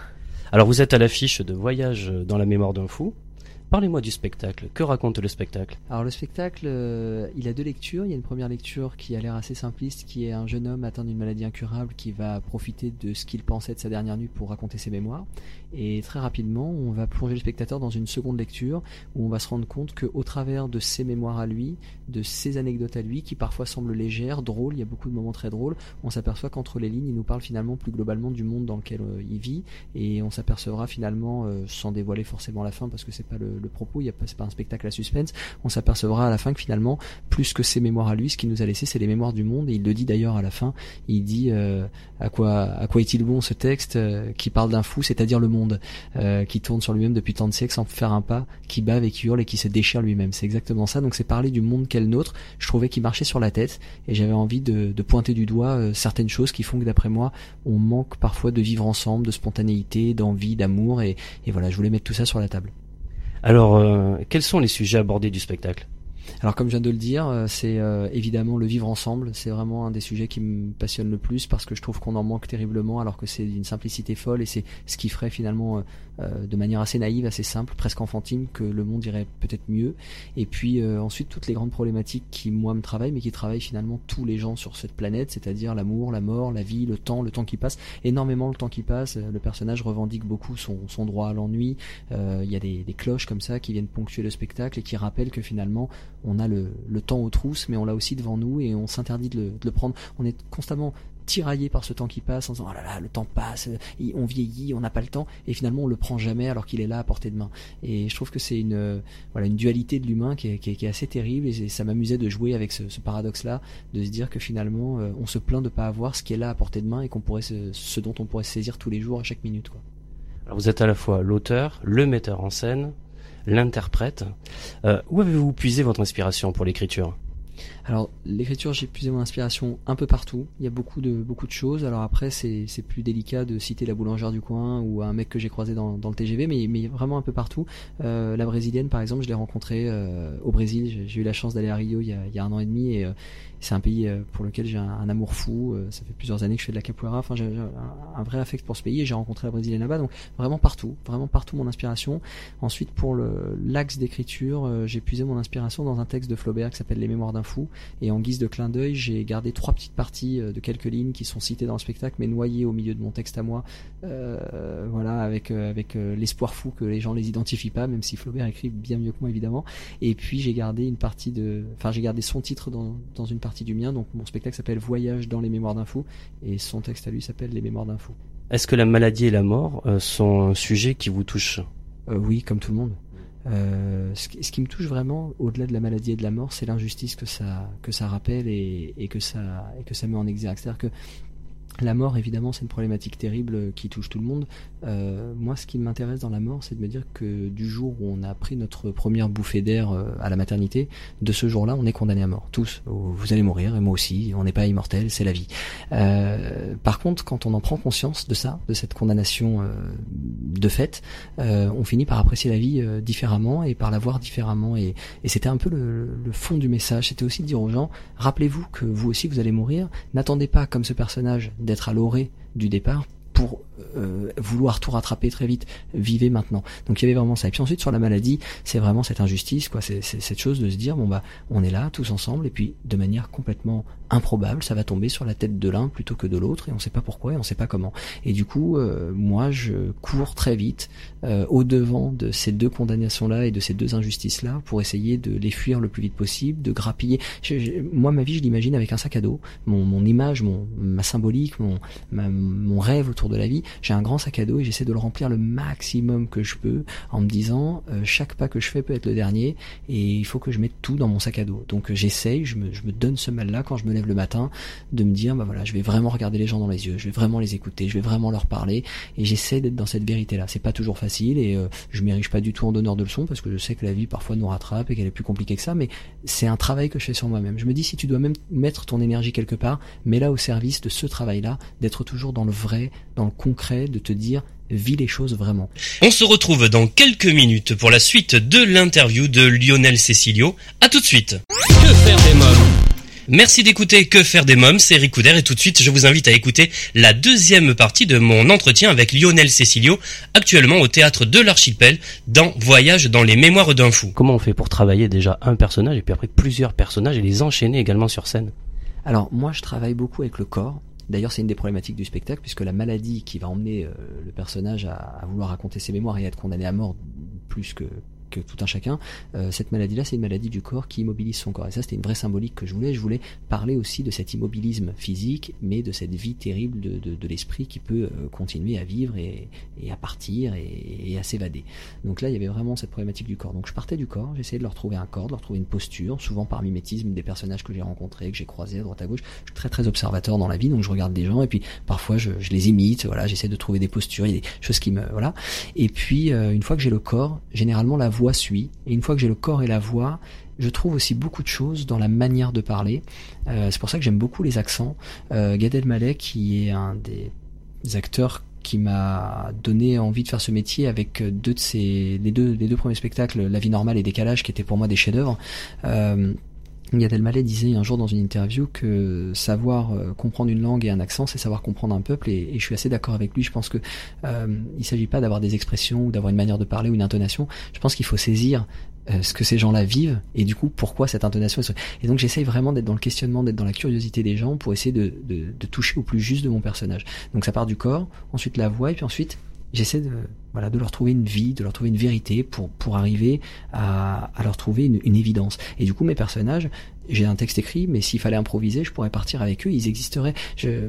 Alors vous êtes à l'affiche de Voyage dans la mémoire d'un fou. Parlez-moi du spectacle. Que raconte le spectacle? Alors le spectacle, euh, il a deux lectures. Il y a une première lecture qui a l'air assez simpliste, qui est un jeune homme atteint d'une maladie incurable qui va profiter de ce qu'il pensait de sa dernière nuit pour raconter ses mémoires. Et très rapidement, on va plonger le spectateur dans une seconde lecture où on va se rendre compte qu'au travers de ses mémoires à lui, de ses anecdotes à lui, qui parfois semblent légères, drôles, il y a beaucoup de moments très drôles, on s'aperçoit qu'entre les lignes, il nous parle finalement plus globalement du monde dans lequel euh, il vit, et on s'apercevra finalement, euh, sans dévoiler forcément la fin, parce que c'est pas le, le propos, un spectacle à suspense, on s'apercevra à la fin que finalement, plus que ses mémoires à lui, ce qu'il nous a laissé, c'est les mémoires du monde, et il le dit d'ailleurs à la fin, il dit euh, à quoi à quoi est-il bon ce texte euh, qui parle d'un fou, c'est-à-dire le monde, euh, qui tourne sur lui-même depuis tant de siècles sans faire un pas, qui bave et qui hurle et qui se déchire lui-même. C'est exactement ça. Donc c'est parler du monde qu'est le nôtre. Je trouvais qu'il marchait sur la tête et j'avais envie de, de pointer du doigt euh, certaines choses qui font que d'après moi, on manque parfois de vivre ensemble, de spontanéité, d'envie, d'amour et, et voilà, je voulais mettre tout ça sur la table. Alors, euh, quels sont les sujets abordés du spectacle? Alors comme je viens de le dire, euh, c'est euh, évidemment le vivre ensemble. C'est vraiment un des sujets qui me passionne le plus parce que je trouve qu'on en manque terriblement alors que c'est d'une simplicité folle et c'est ce qui ferait finalement euh, de manière assez naïve, assez simple, presque enfantine que le monde irait peut-être mieux. Et puis ensuite toutes les grandes problématiques qui moi me travaillent mais qui travaillent finalement tous les gens sur cette planète, c'est-à-dire l'amour, la mort, la vie, le temps, le temps qui passe. Énormément le temps qui passe. Le personnage revendique beaucoup son, droit à l'ennui. Il y a des cloches comme ça qui viennent ponctuer le spectacle et qui rappellent que finalement on a le, le temps aux trousses, mais on l'a aussi devant nous et on s'interdit de le, de le prendre. On est constamment tiraillé par ce temps qui passe en disant oh là là le temps passe on vieillit on n'a pas le temps et finalement on le prend jamais alors qu'il est là à portée de main et je trouve que c'est une euh, voilà une dualité de l'humain qui est, qui, est, assez terrible et ça m'amusait de jouer avec ce, paradoxe là de se dire que finalement euh, on se plaint de pas avoir ce qui est là à portée de main et qu'on pourrait ce dont on pourrait se saisir tous les jours à chaque minute quoi. Alors vous êtes à la fois l'auteur le metteur en scène l'interprète. Euh, où avez-vous puisé votre inspiration pour l'écriture? Alors l'écriture, j'ai puisé mon inspiration un peu partout. Il y a beaucoup de beaucoup de choses. Alors après, c'est plus délicat de citer la boulangère du coin ou un mec que j'ai croisé dans, dans le TGV, mais mais vraiment un peu partout. Euh, la brésilienne, par exemple, je l'ai rencontrée euh, au Brésil. J'ai eu la chance d'aller à Rio il y a, il y a un an et demi et euh, c'est un pays pour lequel j'ai un, amour fou. Ça fait plusieurs années que je fais de la capoeira. Enfin, j'ai un, vrai affect pour ce pays et j'ai rencontré la brésilienne là-bas. Donc vraiment partout, vraiment partout mon inspiration. Ensuite, pour l'axe d'écriture, j'ai puisé mon inspiration dans un texte de Flaubert qui s'appelle Les Mémoires d'un fou. Et en guise de clin d'œil, j'ai gardé trois petites parties de quelques lignes qui sont citées dans le spectacle, mais noyées au milieu de mon texte à moi. Euh, voilà, avec avec l'espoir fou que les gens les identifient pas, même si Flaubert écrit bien mieux que moi évidemment. Et puis j'ai gardé une partie de, enfin j'ai gardé son titre dans dans une partie du mien. Donc mon spectacle s'appelle Voyage dans les mémoires d'un fou et son texte à lui s'appelle Les mémoires d'un fou. Est-ce que la maladie et la mort euh, sont un sujet qui vous touche? Euh, Oui, comme tout le monde. Euh, ce, qui, me touche vraiment, au-delà de la maladie et de la mort, c'est l'injustice que ça que ça rappelle et, et, que ça et que ça met en exergue. C'est-à-dire que la mort, évidemment, c'est une problématique terrible qui touche tout le monde. Euh, moi, ce qui m'intéresse dans la mort, c'est de me dire que du jour où on a pris notre première bouffée d'air euh, à la maternité, de ce jour-là, on est condamné à mort. Tous. Vous allez mourir, et moi aussi. On n'est pas immortel, c'est la vie. Euh, par contre, quand on en prend conscience de ça, de cette condamnation de fait, on finit par apprécier la vie différemment et par la voir différemment. Et, et c'était un peu le, le fond du message. C'était aussi de dire aux gens, rappelez-vous que vous aussi, vous allez mourir. N'attendez pas, comme ce personnage, à l'orée du départ pour euh, vouloir tout rattraper très vite. Vivez maintenant. Donc il y avait vraiment ça. Et puis ensuite sur la maladie, c'est vraiment cette injustice, quoi. C'est cette chose de se dire bon bah on est là tous ensemble et puis de manière complètement improbable, ça va tomber sur la tête de l'un plutôt que de l'autre et on sait pas pourquoi et on sait pas comment. Et du coup, euh, moi je cours très vite euh, au devant de ces deux condamnations là et de ces deux injustices là pour essayer de les fuir le plus vite possible, de grappiller. moi ma vie je l'imagine avec un sac à dos, mon, image, mon ma symbolique, mon mon rêve autour de la vie j'ai un grand sac à dos et j'essaie de le remplir le maximum que je peux en me disant euh, chaque pas que je fais peut être le dernier et il faut que je mette tout dans mon sac à dos. Donc j'essaye, je me, je me donne ce mal-là quand je me lève le matin de me dire bah voilà, je vais vraiment regarder les gens dans les yeux, je vais vraiment les écouter, je vais vraiment leur parler et j'essaie d'être dans cette vérité-là. C'est pas toujours facile et euh, je m'érige pas du tout en donneur de leçons parce que je sais que la vie parfois nous rattrape et qu'elle est plus compliquée que ça, mais c'est un travail que je fais sur moi-même. Je me dis si tu dois même mettre ton énergie quelque part, mets-la au service de ce travail-là, d'être toujours dans le vrai, dans le concret, de te dire vis les choses vraiment. On se retrouve dans quelques minutes pour la suite de l'interview de Lionel Cecilio. À tout de suite. Que faire des mômes Merci d'écouter Que faire des mômes, c'est Eric et tout de suite je vous invite à écouter la deuxième partie de mon entretien avec Lionel Cecilio, actuellement au théâtre de l'Archipel, dans Voyage dans les mémoires d'un fou. Comment on fait pour travailler déjà un personnage et puis après plusieurs personnages et les enchaîner également sur scène? Alors moi je travaille beaucoup avec le corps, D'ailleurs, c'est une des problématiques du spectacle, puisque la maladie qui va emmener euh, le personnage à, à, vouloir raconter ses mémoires et à être condamné à mort plus que, que tout un chacun, euh, cette maladie-là, c'est une maladie du corps qui immobilise son corps. Et ça, c'était une vraie symbolique que je voulais. Je voulais parler aussi de cet immobilisme physique, mais de cette vie terrible de, l'esprit qui peut euh, continuer à vivre et, à partir et, à s'évader. Donc là, il y avait vraiment cette problématique du corps. Donc je partais du corps, j'essayais de leur trouver un corps, de leur trouver une posture, souvent par mimétisme des personnages que j'ai rencontrés, que j'ai croisés à droite à gauche. Je suis très très observateur dans la vie, donc je regarde des gens et puis parfois je, les imite. Voilà, j'essaie de trouver des postures, il y a des choses qui me voilà. Et puis euh, une fois que j'ai le corps, généralement la voix suit. Et une fois que j'ai le corps et la voix, je trouve aussi beaucoup de choses dans la manière de parler. Euh, c'est pour ça que j'aime beaucoup les accents. Euh, Gad Elmaleh, qui est un des acteurs qui m'a donné envie de faire ce métier avec deux de ses, les deux, les deux premiers spectacles, La vie normale et Décalage, qui étaient pour moi des chefs-d'œuvre. Euh, Gad Elmaleh disait un jour dans une interview que savoir euh, comprendre une langue et un accent, c'est savoir comprendre un peuple, et, je suis assez d'accord avec lui. Je pense que euh, il s'agit pas d'avoir des expressions ou d'avoir une manière de parler ou une intonation. Je pense qu'il faut saisir euh, ce que ces gens-là vivent et du coup pourquoi cette intonation. Et donc j'essaye vraiment d'être dans le questionnement, d'être dans la curiosité des gens pour essayer de, de, de toucher au plus juste de mon personnage. Donc ça part du corps, ensuite la voix et puis ensuite j'essaie de voilà de leur trouver une vie, de leur trouver une vérité pour pour arriver à, à leur trouver une, une, évidence. Et du coup mes personnages, j'ai un texte écrit, mais s'il fallait improviser, je pourrais partir avec eux, ils existeraient. Je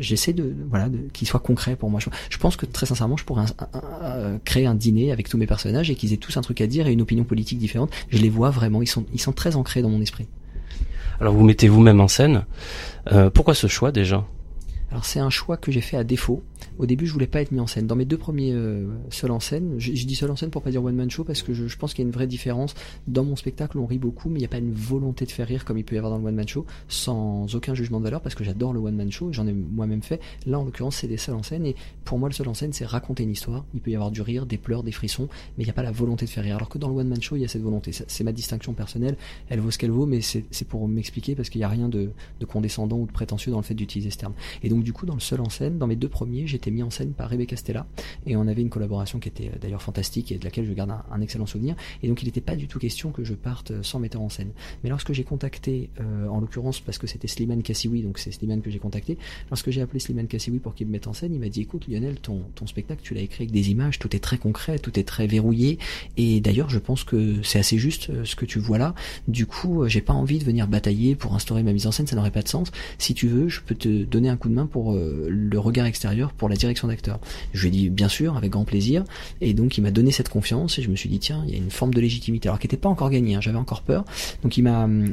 j'essaie de voilà de, qu'ils soient concrets pour moi. Je, je, pense que très sincèrement, je pourrais un, un, un, créer un dîner avec tous mes personnages et qu'ils aient tous un truc à dire et une opinion politique différente. Je les vois vraiment, ils sont ils sont très ancrés dans mon esprit. Alors vous mettez vous-même en scène. Euh, pourquoi ce choix déjà? Alors c'est un choix que j'ai fait à défaut. Au début, je voulais pas être mis en scène. Dans mes deux premiers euh, seuls en scène, je, dis seul en scène pour pas dire one man show parce que je, je pense qu'il y a une vraie différence. Dans mon spectacle, on rit beaucoup, mais il n'y a pas une volonté de faire rire comme il peut y avoir dans le one man show, sans aucun jugement de valeur parce que j'adore le one man show. J'en ai moi-même fait. Là, en l'occurrence, c'est des seuls en scène et pour moi, le seul en scène, c'est raconter une histoire. Il peut y avoir du rire, des pleurs, des frissons, mais il n'y a pas la volonté de faire rire. Alors que dans le one man show, il y a cette volonté. C'est ma distinction personnelle. Elle vaut ce qu'elle vaut, mais c'est pour m'expliquer parce qu'il n'y a rien de, de condescendant ou de prétentieux dans le fait d'utiliser ce terme. Et donc, du coup, dans le seul en scène, dans mes deux premiers, j'étais mis en scène par Rebecca Stella et on avait une collaboration qui était euh, d'ailleurs fantastique et de laquelle je garde un, excellent souvenir. Et donc, il n'était pas du tout question que je parte sans metteur en scène. Mais lorsque j'ai contacté, euh, en l'occurrence parce que c'était Slimane Kassiwi, donc c'est Slimane que j'ai contacté, lorsque j'ai appelé Slimane Kassiwi pour qu'il me mette en scène, il m'a dit écoute Lionel, ton, ton spectacle, tu l'as écrit avec des images, tout est très concret, tout est très verrouillé, et d'ailleurs je pense que c'est assez juste euh, ce que tu vois là. Du coup, euh, j'ai pas envie de venir batailler pour instaurer ma mise en scène, ça n'aurait pas de sens. Si tu veux, je peux te donner un coup de main pour euh, le regard extérieur, pour la direction d'acteur. Je lui ai dit bien sûr, avec grand plaisir, et donc il m'a donné cette confiance, et je me suis dit tiens, il y a une forme de légitimité, alors qui n'était pas encore gagnée, hein, j'avais encore peur. Donc il m'a hum,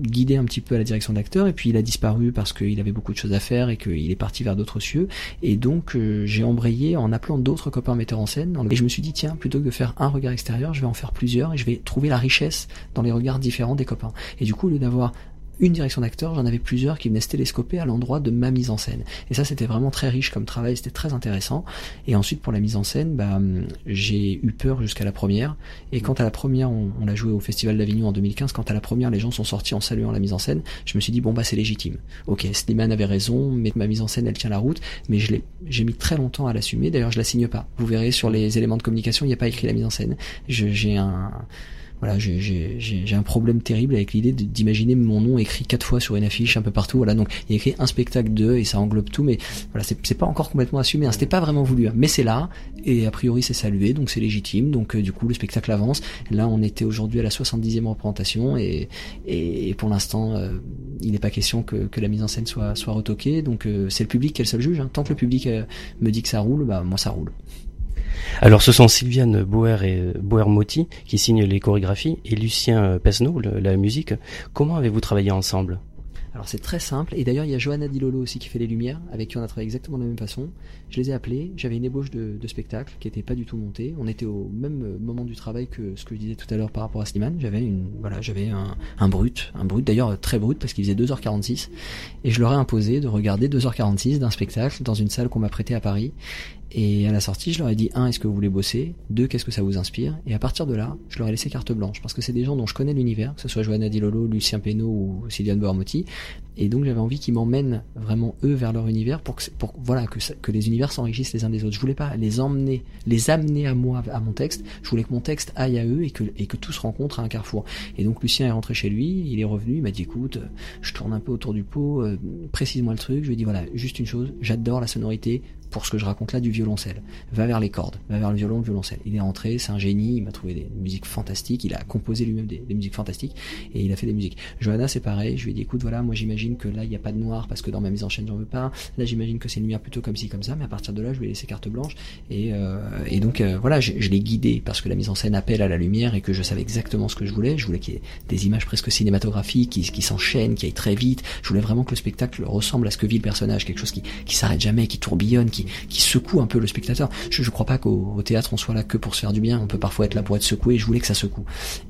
guidé un petit peu à la direction d'acteur, et puis il a disparu parce qu'il avait beaucoup de choses à faire et qu'il est parti vers d'autres cieux. Et donc euh, j'ai embrayé en appelant d'autres copains metteurs en scène. Et je me suis dit tiens, plutôt que de faire un regard extérieur, je vais en faire plusieurs et je vais trouver la richesse dans les regards différents des copains. Et du coup, au lieu d'avoir une direction d'acteur, j'en avais plusieurs qui venaient se télescoper à l'endroit de ma mise en scène. Et ça, c'était vraiment très riche comme travail, c'était très intéressant. Et ensuite, pour la mise en scène, bah, j'ai eu peur jusqu'à la première. Et quand à la première, on, on l'a joué au Festival d'Avignon en 2015, quand à la première, les gens sont sortis en saluant la mise en scène, je me suis dit, bon, bah, c'est légitime. Ok, Slimane avait raison, mais ma mise en scène, elle tient la route, mais je l'ai, j'ai mis très longtemps à l'assumer. D'ailleurs, je la signe pas. Vous verrez sur les éléments de communication, il n'y a pas écrit la mise en scène. Je, j'ai un, voilà, j'ai un problème terrible avec l'idée d'imaginer mon nom écrit quatre fois sur une affiche un peu partout. Voilà, donc il y a écrit un spectacle de et ça englobe tout, mais voilà, c'est pas encore complètement assumé. Hein, C'était pas vraiment voulu, hein, mais c'est là et a priori c'est salué, donc c'est légitime. Donc euh, du coup le spectacle avance. Là, on était aujourd'hui à la 70e représentation et et, pour l'instant, euh, il n'est pas question que, la mise en scène soit soit retoquée. Donc euh, c'est le public qui est le seul juge. Hein. Tant que le public me dit que ça roule, bah moi ça roule. Alors ce sont Sylviane Boer et Boer Motti qui signent les chorégraphies et Lucien Pesneau la musique. Comment avez-vous travaillé ensemble? Alors c'est très simple, et d'ailleurs il y a Johanna Dilolo aussi qui fait les lumières, avec qui on a travaillé exactement de la même façon. Je les ai appelés, j'avais une ébauche de, spectacle qui était pas du tout montée. On était au même moment du travail que ce que je disais tout à l'heure par rapport à Slimane. J'avais une, voilà, j'avais un, brut, un brut d'ailleurs très brut parce qu'il faisait 2h46, et je leur ai imposé de regarder 2h46 d'un spectacle dans une salle qu'on m'a prêtée à Paris. Et à la sortie, je leur ai dit un, est-ce que vous voulez bosser? Deux, qu'est-ce que ça vous inspire? Et à partir de là, je leur ai laissé carte blanche parce que c'est des gens dont je connais l'univers, que ce soit Johanna Dilolo, Lucien Pénaud ou Sylviane Bormotti. Et donc j'avais envie qu'ils m'emmènent vraiment eux vers leur univers pour que, pour voilà que, que les univers s'enrichissent les uns des autres. Je voulais pas les emmener, les amener à moi, à mon texte. Je voulais que mon texte aille à eux et que et que tout se rencontre à un carrefour. Et donc Lucien est rentré chez lui, il est revenu, il m'a dit écoute, je tourne un peu autour du pot, euh, précise-moi le truc. Je lui ai dit voilà, juste une chose, j'adore la sonorité pour ce que je raconte là du violoncelle. Va vers les cordes, va vers le violon, le violoncelle. Il est rentré, c'est un génie, il m'a trouvé des musiques fantastiques, il a composé lui-même des, des, musiques fantastiques et il a fait des musiques. Johanna c'est pareil, je lui ai dit écoute voilà, moi j'imagine que là il n'y a pas de noir parce que dans ma mise en chaîne j'en veux pas. Là j'imagine que c'est une lumière plutôt comme ci comme ça, mais à partir de là je lui ai laissé carte blanche et, euh, et donc euh, voilà, je, l'ai guidé parce que la mise en scène appelle à la lumière et que je savais exactement ce que je voulais. Je voulais qu'il y ait des images presque cinématographiques qui, s'enchaînent, qui aillent très vite. Je voulais vraiment que le spectacle ressemble à ce que vit le personnage, quelque chose qui, qui s'arrête jamais, qui tourbillonne, qui, qui secoue un peu le spectateur. Je, je crois pas qu'au au théâtre on soit là que pour se faire du bien. On peut parfois être là pour être secoué. Je voulais que ça secoue.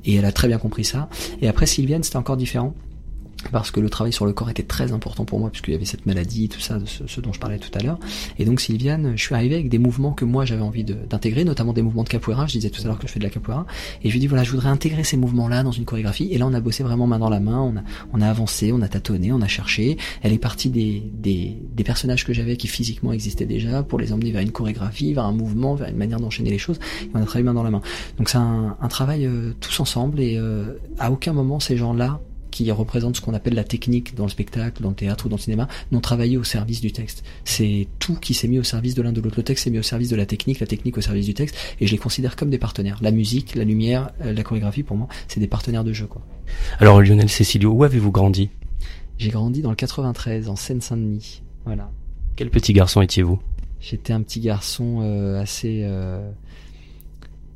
Et elle a très bien compris ça. Et après Sylviane, c'était encore différent parce que le travail sur le corps était très important pour moi puisqu'il y avait cette maladie tout ça ce, ce, dont je parlais tout à l'heure. Et donc Sylviane je suis arrivé avec des mouvements que moi j'avais envie d'intégrer notamment des mouvements de capoeira. Je disais tout à l'heure que je fais de la capoeira. Et je lui dis voilà je voudrais intégrer ces mouvements là dans une chorégraphie. Et là on a bossé vraiment main dans la main. On a, avancé on a tâtonné on a cherché. Elle est partie des, personnages que j'avais qui physiquement existaient déjà pour les emmener vers une chorégraphie vers un mouvement vers une manière d'enchaîner les choses. Et on a travaillé main dans la main. Donc c'est un, travail euh, tous ensemble. Et euh, à aucun moment ces gens là qui représente ce qu'on appelle la technique dans le spectacle, dans le théâtre ou dans le cinéma, n'ont travaillé au service du texte. C'est tout qui s'est mis au service de l'un de l'autre. Le texte s'est mis au service de la technique, la technique au service du texte, et je les considère comme des partenaires. La musique, la lumière, la chorégraphie, pour moi, c'est des partenaires de jeu. Quoi. Alors Lionel Cécilio, où avez-vous grandi? J'ai grandi dans le 93, en Seine-Saint-Denis. Voilà. Quel petit garçon étiez-vous? J'étais un petit garçon euh, assez... Euh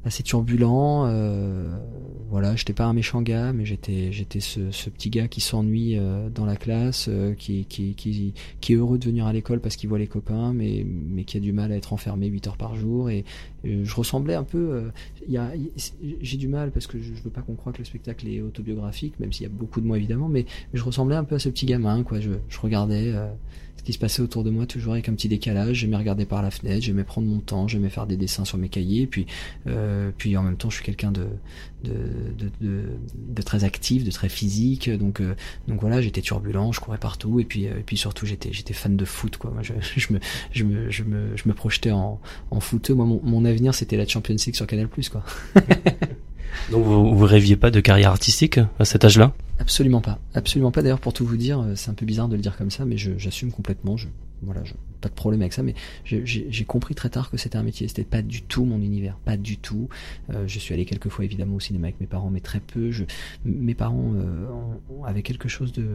assez turbulent. Euh, voilà, j'étais pas un méchant gars, mais j'étais j'étais ce, ce, petit gars qui s'ennuie euh, dans la classe, euh, qui, qui, qui, est heureux de venir à l'école parce qu'il voit les copains, mais, mais qui a du mal à être enfermé 8 heures par jour. Et, je ressemblais un peu. J'ai du mal parce que je, je veux pas qu'on croie que le spectacle est autobiographique, même s'il y a beaucoup de moi évidemment, mais je ressemblais un peu à ce petit gamin. Quoi. Je, je regardais qui se passait autour de moi toujours avec un petit décalage. J'aimais regarder par la fenêtre, j'aimais prendre mon temps, j'aimais faire des dessins sur mes cahiers. Puis, euh, puis en même temps, je suis quelqu'un de de, très actif, de très physique. Donc, euh, donc voilà, j'étais turbulent, je courais partout. Et puis, euh, et puis surtout, j'étais j'étais fan de foot. Quoi. Moi, je, <laughs> je, me, je, me, je, me, je me projetais en, en footeux. Moi, mon, mon avenir, c'était la Champions League sur Canal+. Quoi. <laughs> Donc vous, rêviez pas de carrière artistique à cet âge-là? Absolument pas, absolument pas. D'ailleurs, pour tout vous dire, c'est un peu bizarre de le dire comme ça, mais j'assume complètement. Je, voilà, pas de problème avec ça, mais j'ai compris très tard que c'était un métier. C'était pas du tout mon univers, pas du tout. Euh, je suis allé quelques fois évidemment au cinéma avec mes parents, mais très peu. Mes parents euh, avaient quelque chose de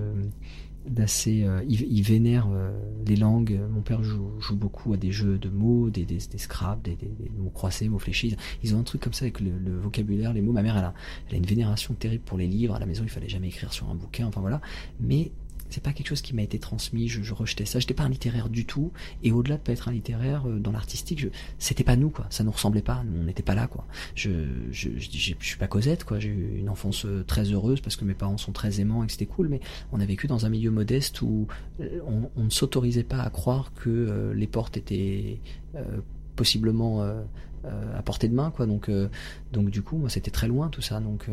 d'assez. Euh, vénèrent euh, les langues. Mon père joue, beaucoup à des jeux de mots, des, des, des scraps, des, mots croisés, mots fléchis. Ils ont un truc comme ça avec le, le vocabulaire, les mots. Ma mère, elle a, elle a une vénération terrible pour les livres. À la maison, il fallait jamais écrire sur un bouquin. Enfin voilà. Mais c'est pas quelque chose qui m'a été transmis, je, je rejetais ça, j'étais pas un littéraire du tout, et au-delà de pas être un littéraire, euh, dans l'artistique, c'était pas nous, quoi, ça nous ressemblait pas, on n'était pas là, quoi. Je, je, je, je, suis pas Cosette, quoi, j'ai eu une enfance euh, très heureuse parce que mes parents sont très aimants et que c'était cool, mais on a vécu dans un milieu modeste où euh, on ne s'autorisait pas à croire que les portes étaient possiblement à portée de main quoi. Donc donc du coup moi c'était très loin tout ça. Donc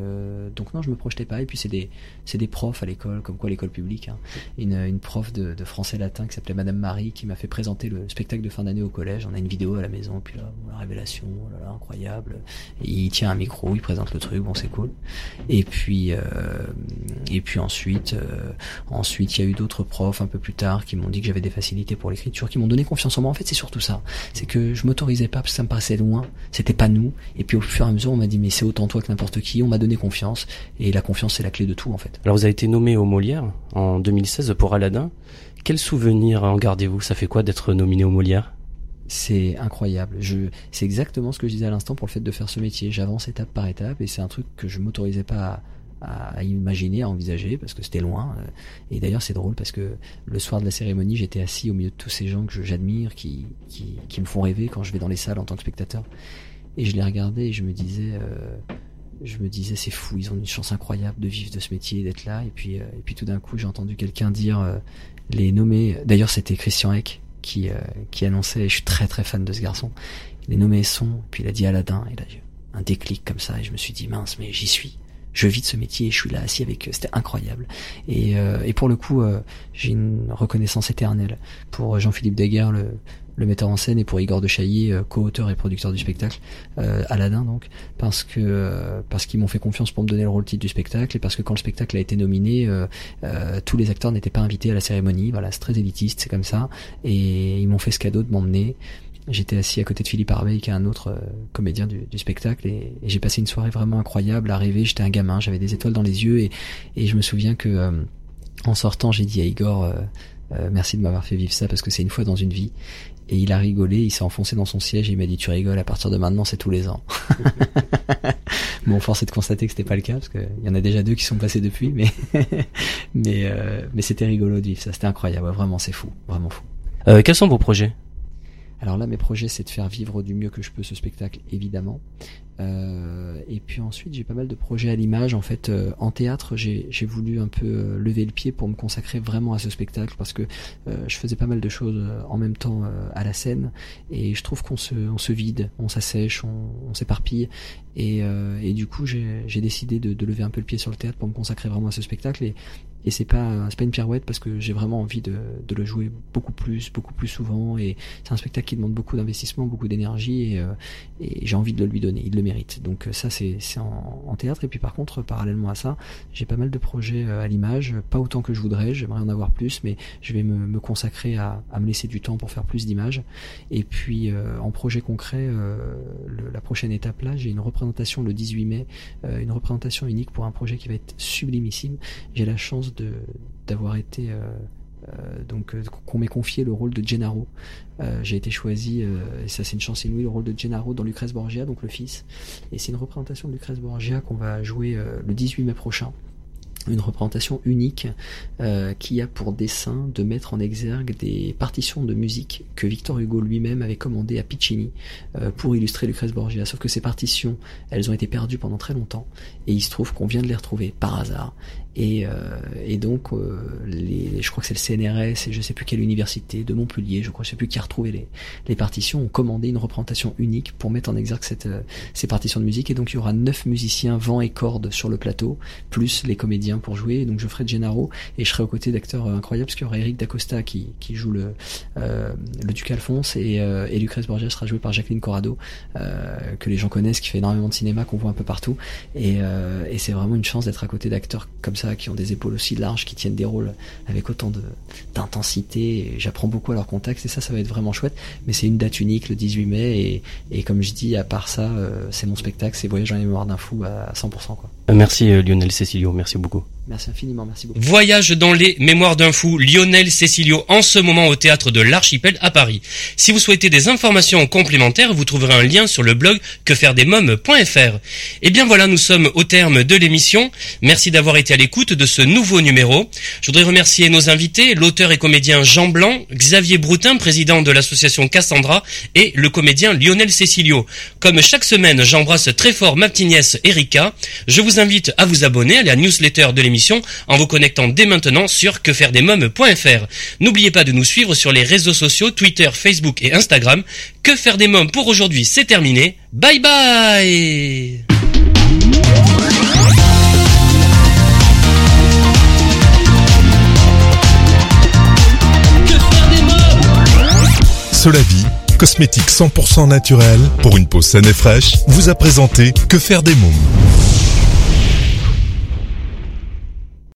donc non je me projetais pas. Et puis c'est des c'est des profs à l'école comme quoi l'école publique hein. une, une prof de, de français latin qui s'appelait Madame Marie qui m'a fait présenter le spectacle de fin d'année au collège. On a une vidéo à la maison puis là la révélation oh là, là, incroyable. Il tient un micro il présente le truc bon c'est cool. Et puis euh, et puis ensuite euh, ensuite il y a eu d'autres profs un peu plus tard qui m'ont dit que j'avais des facilités pour l'écriture qui m'ont donné confiance en moi. En fait c'est surtout ça. C'est que je m'autorisais pas parce que ça me paraissait loin c'était pas nous. Et puis au fur et à mesure, on m'a dit mais c'est autant toi que n'importe qui. On m'a donné confiance et la confiance c'est la clé de tout en fait. Alors vous avez été nommé au Molière en 2016 pour Aladdin. Quel souvenir en gardez-vous? Ça fait quoi d'être nominé au Molière? C'est incroyable. Je, c'est exactement ce que je disais à l'instant pour le fait de faire ce métier. J'avance étape par étape et c'est un truc que je m'autorisais pas à, imaginer, à envisager parce que c'était loin. Et d'ailleurs, c'est drôle parce que le soir de la cérémonie, j'étais assis au milieu de tous ces gens que j'admire, qui, qui, me font rêver quand je vais dans les salles en tant que spectateur. Et je les regardais et je me disais, euh, je me disais, c'est fou, ils ont une chance incroyable de vivre de ce métier, d'être là. Et puis, euh, et puis tout d'un coup, j'ai entendu quelqu'un dire euh, les nommer. D'ailleurs, c'était Christian Eck qui, qui annonçait. Je suis très très fan de ce garçon. Les nommés sont. Puis il a dit Aladdin. Et là, un déclic comme ça. Et je me suis dit mince, mais j'y suis je vis de ce métier et je suis là assis avec eux. C'était incroyable. Et, euh, pour le coup, euh, j'ai une reconnaissance éternelle pour Jean-Philippe Deguerre, le, metteur en scène, et pour Igor de euh, co-auteur et producteur du spectacle, Aladdin donc, parce que parce qu'ils m'ont fait confiance pour me donner le rôle titre du spectacle, et parce que quand le spectacle a été nominé, tous les acteurs n'étaient pas invités à la cérémonie. Voilà, c'est très élitiste, c'est comme ça, et ils m'ont fait ce cadeau de m'emmener. J'étais assis à côté de Philippe Harvey, qui est un autre comédien du, du spectacle, et, et j'ai passé une soirée vraiment incroyable à rêver. J'étais un gamin, j'avais des étoiles dans les yeux, et, et je me souviens que en sortant, j'ai dit à Igor. Euh, merci de m'avoir fait vivre ça parce que c'est une fois dans une vie. Et il a rigolé, il s'est enfoncé dans son siège et il m'a dit tu rigoles, à partir de maintenant c'est tous les ans. <laughs> <laughs> bon, force est de constater que c'était pas le cas parce qu'il y en a déjà deux qui sont passés depuis, mais <laughs> mais euh, mais c'était rigolo de vivre ça, c'était incroyable, vraiment c'est fou, vraiment fou. Euh, quels sont vos projets? Alors là, mes projets, c'est de faire vivre du mieux que je peux ce spectacle, évidemment. Euh, et puis ensuite, j'ai pas mal de projets à l'image. En fait, euh, en théâtre, j'ai voulu un peu euh, lever le pied pour me consacrer vraiment à ce spectacle parce que je faisais pas mal de choses en même temps à la scène. Et je trouve qu'on se, vide, on s'assèche, on, s'éparpille. Et, du coup, j'ai décidé de, lever un peu le pied sur le théâtre pour me consacrer vraiment à ce spectacle. Et c'est pas c'est pas une pirouette parce que j'ai vraiment envie de, de, le jouer beaucoup plus beaucoup plus souvent. Et c'est un spectacle qui demande beaucoup d'investissement beaucoup d'énergie et, euh, et j'ai envie de le lui donner. Il le mérite. Donc euh, ça c'est en, en, théâtre. Et puis par contre parallèlement à ça j'ai pas mal de projets euh, à l'image. Pas autant que je voudrais. J'aimerais en avoir plus mais je vais me, me consacrer à, à, me laisser du temps pour faire plus d'images. Et puis euh, en projet concret euh, la prochaine étape là j'ai une représentation le 18 mai une représentation unique pour un projet qui va être sublimissime. J'ai la chance d'avoir été euh, donc qu'on m'ait confié le rôle de Gennaro. J'ai été choisi, et ça c'est une chance inouïe, le rôle de Gennaro dans Lucrèce Borgia, donc le fils. Et c'est une représentation de Lucrèce Borgia qu'on va jouer le 18 mai prochain une représentation unique euh, qui a pour dessein de mettre en exergue des partitions de musique que Victor Hugo lui-même avait commandées à Piccini euh, pour illustrer Lucrèce Borgia. Sauf que ces partitions, elles ont été perdues pendant très longtemps et il se trouve qu'on vient de les retrouver par hasard et, euh, et donc, euh, les, je crois que c'est le CNRS et je sais plus quelle université de Montpellier, je crois, je sais plus qui a retrouvé les, les partitions, ont commandé une représentation unique pour mettre en exergue cette, euh, ces partitions de musique. Et donc, il y aura neuf musiciens vent et cordes sur le plateau, plus les comédiens pour jouer. Et donc, je ferai Gennaro et je serai aux côtés d'acteurs incroyables parce qu'il y aura Eric Dacosta qui, qui joue le, le duc Alphonse et, et Lucrèce Borgia sera joué par Jacqueline Corrado, que les gens connaissent, qui fait énormément de cinéma, qu'on voit un peu partout. Et, et c'est vraiment une chance d'être à côté d'acteurs comme ça qui ont des épaules aussi larges, qui tiennent des rôles avec autant d'intensité. J'apprends beaucoup à leur contact et ça, ça va être vraiment chouette. Mais c'est une date unique, le 18 mai, et, comme je dis, à part ça, euh, c'est mon spectacle, c'est Voyage en mémoire d'un fou à 100%. Quoi. Merci euh, Lionel Cecilio, merci beaucoup. Merci infiniment, merci beaucoup. Voyage dans les mémoires d'un fou, Lionel Cecilio, en ce moment au théâtre de l'Archipel à Paris. Si vous souhaitez des informations complémentaires, vous trouverez un lien sur le blog quefairedesmoms.fr. Et eh bien voilà, nous sommes au terme de l'émission. Merci d'avoir été à l'écoute de ce nouveau numéro. Je voudrais remercier nos invités, l'auteur et comédien Jean Blanc, Xavier Broutin, président de l'association Cassandra, et le comédien Lionel Cecilio. Comme chaque semaine, j'embrasse très fort ma petite nièce Erika. Je vous invite à vous abonner à la newsletter de l'émission en vous connectant dès maintenant sur quefairedesmoms.fr. N'oubliez pas de nous suivre sur les réseaux sociaux Twitter, Facebook et Instagram. Que faire des mômes pour aujourd'hui, c'est terminé. Bye bye Solavi, cosmétique 100% naturel pour une peau saine et fraîche, vous a présenté Que faire des mômes?